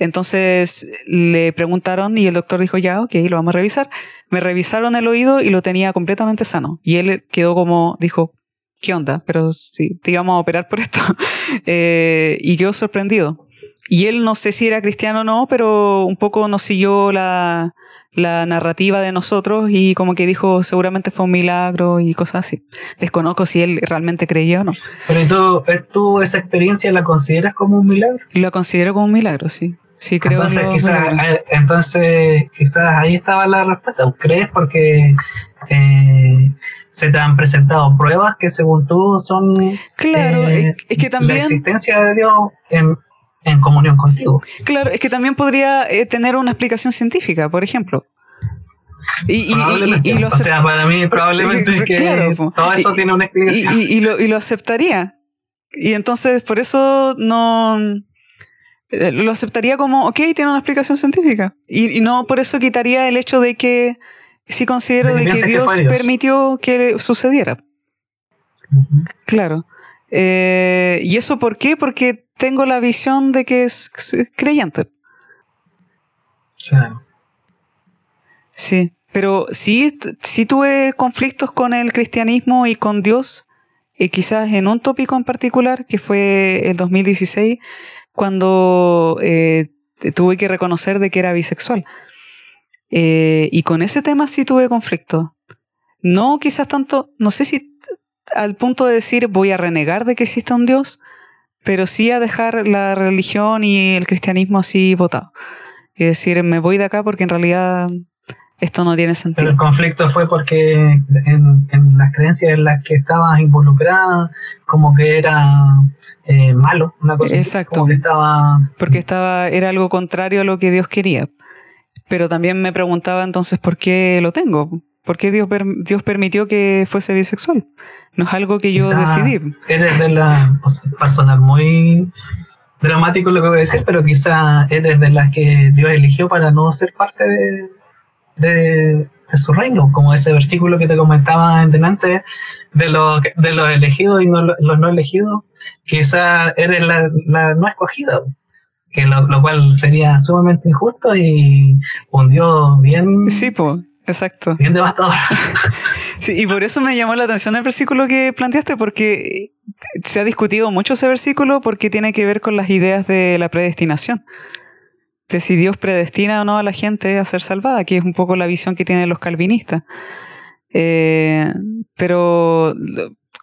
Entonces le preguntaron y el doctor dijo, ya, ok, lo vamos a revisar. Me revisaron el oído y lo tenía completamente sano. Y él quedó como, dijo, ¿qué onda? Pero sí, te íbamos a operar por esto. Eh, y quedó sorprendido. Y él no sé si era cristiano o no, pero un poco nos siguió la, la narrativa de nosotros y como que dijo seguramente fue un milagro y cosas así. Desconozco si él realmente creía o no. Pero tú, tú esa experiencia la consideras como un milagro? Lo considero como un milagro, sí. Sí, creo entonces, quizás, eh, entonces, quizás ahí estaba la respuesta. ¿Crees porque eh, se te han presentado pruebas que según tú son claro, es, eh, que también, la existencia de Dios en, en comunión contigo. Claro, es que también podría eh, tener una explicación científica, por ejemplo. Y, y, o sea, para mí probablemente que todo eso tiene una explicación. Y, lo, y lo aceptaría. Y entonces por eso no lo aceptaría como, ok, tiene una explicación científica. Y, no por eso quitaría el hecho de que sí considero de que, Dios, permitió que sucediera. Claro. Eh, ¿Y eso por qué? Porque tengo la visión de que es, creyente. Claro. Sí, pero sí, sí tuve conflictos con el cristianismo y con Dios, y quizás en un tópico en particular, que fue el 2016, cuando eh, tuve que reconocer de que era bisexual. Eh, y con ese tema sí tuve conflicto. No quizás tanto, no sé si al punto de decir voy a renegar de que exista un Dios, pero sí a dejar la religión y el cristianismo así votado. Y decir, me voy de acá porque en realidad esto no tiene sentido. Pero el conflicto fue porque en, las creencias en las que estabas involucrada, como que era eh, malo, una cosa Exacto. Así, estaba... Porque estaba, era algo contrario a lo que Dios quería. Pero también me preguntaba entonces por qué lo tengo. ¿Por qué Dios, Dios permitió que fuese bisexual? No es algo que yo decidí. Eres de la. Va a sonar muy dramático lo que voy a decir, pero quizá eres de las que Dios eligió para no ser parte de, su reino, como ese versículo que te comentaba en delante de los, de los elegidos y no, los no elegidos, quizá eres la, no escogida, que lo, lo, cual sería sumamente injusto y un Dios bien... Sí, pues Exacto. Bien devastador. sí, y por eso me llamó la atención el versículo que planteaste, porque se ha discutido mucho ese versículo porque tiene que ver con las ideas de la predestinación. De si Dios predestina o no a la gente a ser salvada, que es un poco la visión que tienen los calvinistas. Eh, pero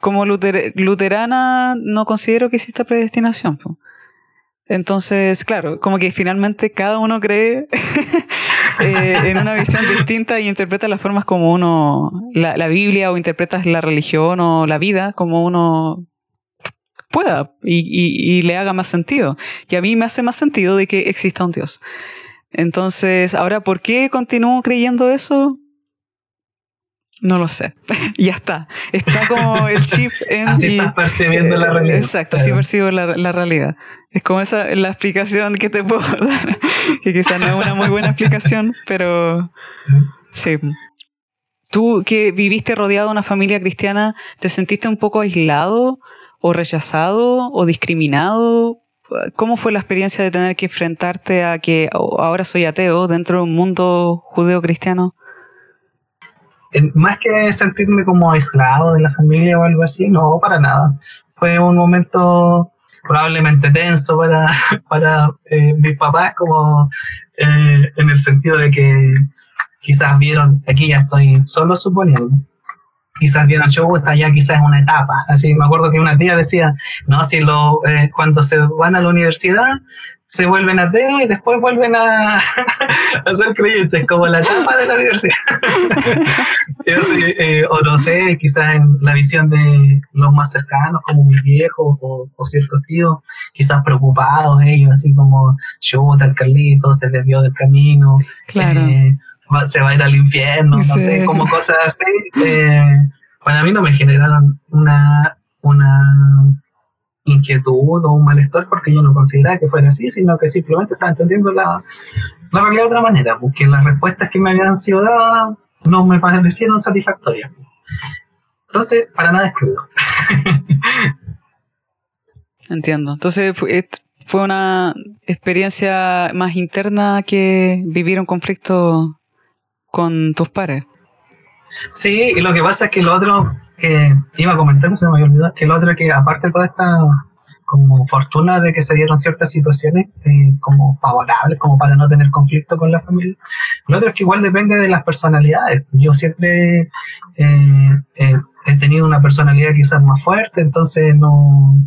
como luterana no considero que exista predestinación. Entonces, claro, como que finalmente cada uno cree eh, en una visión distinta y interpreta las formas como uno, la, Biblia o interpretas la religión o la vida como uno pueda y, y, le haga más sentido. Y a mí me hace más sentido de que exista un Dios. Entonces, ahora, ¿por qué continúo creyendo eso? No lo sé. ya está. Está como el chip en. Así estás percibiendo la realidad. Exacto, así percibo la, la, realidad. Es como esa la explicación que te puedo dar. que quizás no es una muy buena explicación, pero. Sí. Tú que viviste rodeado de una familia cristiana, ¿te sentiste un poco aislado o rechazado o discriminado? ¿Cómo fue la experiencia de tener que enfrentarte a que ahora soy ateo dentro de un mundo judeo-cristiano? más que sentirme como aislado de la familia o algo así, no, para nada. Fue un momento probablemente tenso para, para eh, mis papás, como eh, en el sentido de que quizás vieron, aquí ya estoy solo suponiendo, quizás vieron show, está ya quizás en una etapa. Así me acuerdo que una tía decía, no, si lo, eh, cuando se van a la universidad, se vuelven ateos y después vuelven a, a ser creyentes, como la etapa de la universidad. Eh, o no sé, quizás en la visión de los más cercanos, como mis viejos o, ciertos tíos, quizás preocupados ellos, así como, chuta, el Carlito se desvió del camino, eh, se va a ir al infierno, no sé, como cosas así. Eh, para mí no me generaron una, una inquietud o un malestar porque yo no consideraba que fuera así, sino que simplemente estaba entendiendo la, la realidad de otra manera, porque las respuestas que me habían sido dadas no me parecieron satisfactorias. Entonces, para nada excluido. Entiendo. Entonces, fue una experiencia más interna que vivir un conflicto con tus pares. Sí, y lo que pasa es que lo otro que iba a comentar, se me había olvidado, que lo otro que aparte de toda esta como fortuna de que se dieron ciertas situaciones eh, como favorables, como para no tener conflicto con la familia. Lo otro es que igual depende de las personalidades. Yo siempre eh, eh, he tenido una personalidad quizás más fuerte, entonces no,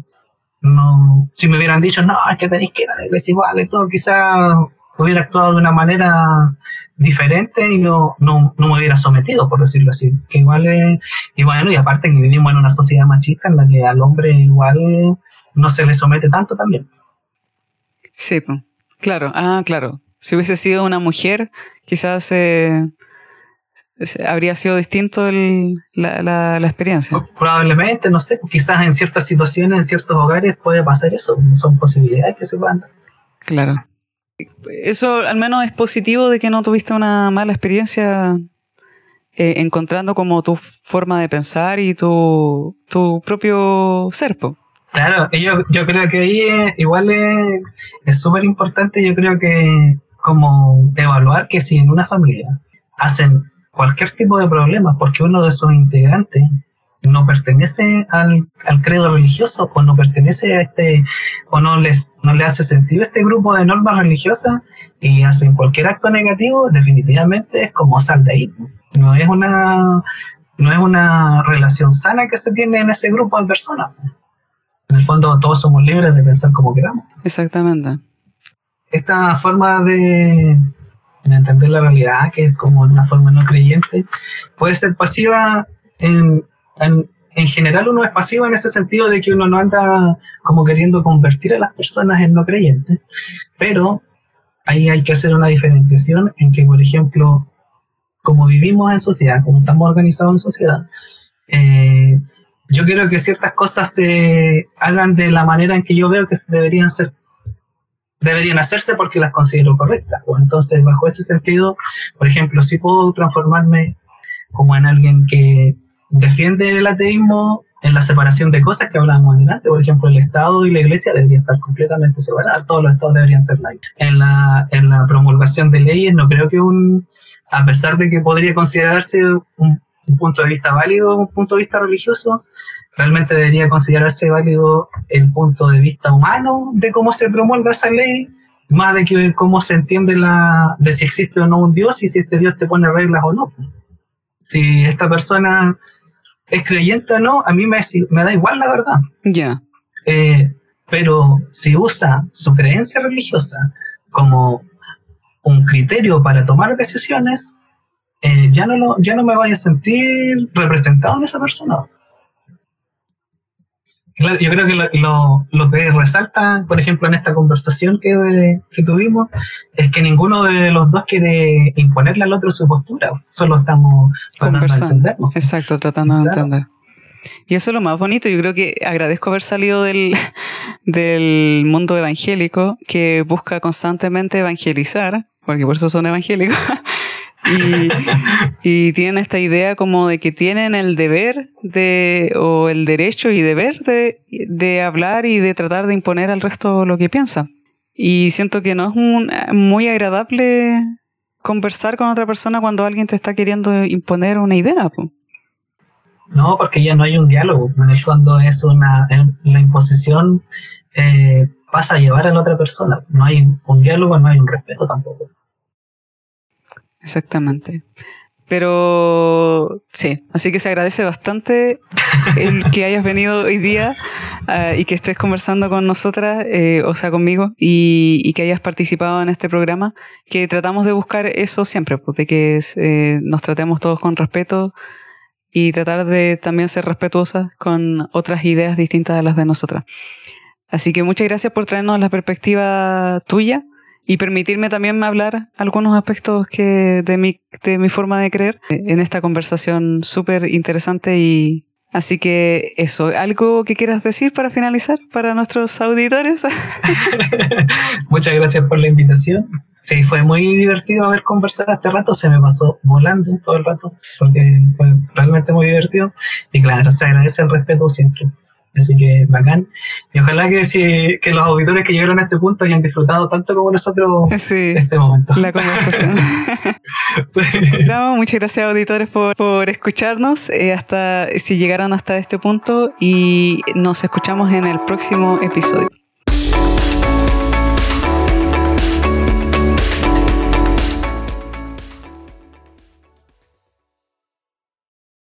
no, si me hubieran dicho, no, es que tenéis que ir a la iglesia igual y todo, quizás hubiera actuado de una manera diferente y no, no, no, me hubiera sometido, por decirlo así. Que igual es, y bueno, y aparte que vivimos en una sociedad machista en la que al hombre igual no se le somete tanto también. Sí, claro, ah, claro. Si hubiese sido una mujer, quizás eh, habría sido distinto el, la, la, experiencia. Probablemente, no sé, quizás en ciertas situaciones, en ciertos hogares puede pasar eso, son posibilidades que se puedan dar. Claro. Eso al menos es positivo de que no tuviste una mala experiencia eh, encontrando como tu forma de pensar y tu, tu propio ser. Claro, yo, yo creo que ahí igual es súper importante, yo creo que como evaluar que si en una familia hacen cualquier tipo de problema porque uno de sus integrantes no pertenece al, al, credo religioso o no pertenece a este o no les no le hace sentido este grupo de normas religiosas y hacen cualquier acto negativo definitivamente es como sal de ahí no es una no es una relación sana que se tiene en ese grupo de personas en el fondo todos somos libres de pensar como queramos. Exactamente. Esta forma de, entender la realidad, que es como una forma no creyente, puede ser pasiva en, en, general uno es pasivo en ese sentido de que uno no anda como queriendo convertir a las personas en no creyentes, pero ahí hay que hacer una diferenciación en que, por ejemplo, como vivimos en sociedad, como estamos organizados en sociedad, eh, yo quiero que ciertas cosas se hagan de la manera en que yo veo que deberían ser deberían hacerse porque las considero correctas. O entonces, bajo ese sentido, por ejemplo, si puedo transformarme como en alguien que defiende el ateísmo en la separación de cosas que hablábamos antes, por ejemplo, el Estado y la Iglesia deberían estar completamente separados, todos los estados deberían ser laicos. En la, en la promulgación de leyes no creo que un, a pesar de que podría considerarse un un punto de vista válido, un punto de vista religioso, realmente debería considerarse válido el punto de vista humano de cómo se promulga esa ley, más de que cómo se entiende la de si existe o no un Dios y si este Dios te pone reglas o no. Si esta persona es creyente o no, a mí me, me da igual la verdad. Ya. Eh, pero si usa su creencia religiosa como un criterio para tomar decisiones, eh, ya, no lo, ya no me voy a sentir representado en esa persona. Yo creo que lo, lo, que resalta, por ejemplo, en esta conversación que, que, tuvimos, es que ninguno de los dos quiere imponerle al otro su postura, solo estamos tratando de entendernos. Exacto, tratando de entender. Y eso es lo más bonito, yo creo que agradezco haber salido del, del mundo evangélico que busca constantemente evangelizar, porque por eso son evangélicos, Y, tienen esta idea como de que tienen el deber de, o el derecho y deber de, de hablar y de tratar de imponer al resto lo que piensan. Y siento que no es un, muy agradable conversar con otra persona cuando alguien te está queriendo imponer una idea. No, porque ya no hay un diálogo. En el fondo es una la imposición eh, pasa a llevar a la otra persona. No hay un diálogo, no hay un respeto tampoco. Exactamente. Pero sí, así que se agradece bastante el que hayas venido hoy día ah, y que estés conversando con nosotras, eh, o sea, conmigo, y, que hayas participado en este programa, que tratamos de buscar eso siempre, pues, de que eh, nos tratemos todos con respeto y tratar de también ser respetuosas con otras ideas distintas a las de nosotras. Así que muchas gracias por traernos la perspectiva tuya y permitirme también hablar algunos aspectos que de mi, de mi forma de creer en esta conversación súper interesante y así que eso, ¿algo que quieras decir para finalizar para nuestros auditores? Muchas gracias por la invitación. Sí, fue muy divertido haber conversado este rato, se me pasó volando todo el rato, porque fue realmente muy divertido. Y claro, se agradece el respeto siempre. Así que bacán. Y ojalá que, si, que los auditores que llegaron a este punto hayan disfrutado tanto como nosotros este momento. La conversación. sí. muchas gracias auditores por, por escucharnos eh, hasta si llegaron hasta este punto y nos escuchamos en el próximo episodio.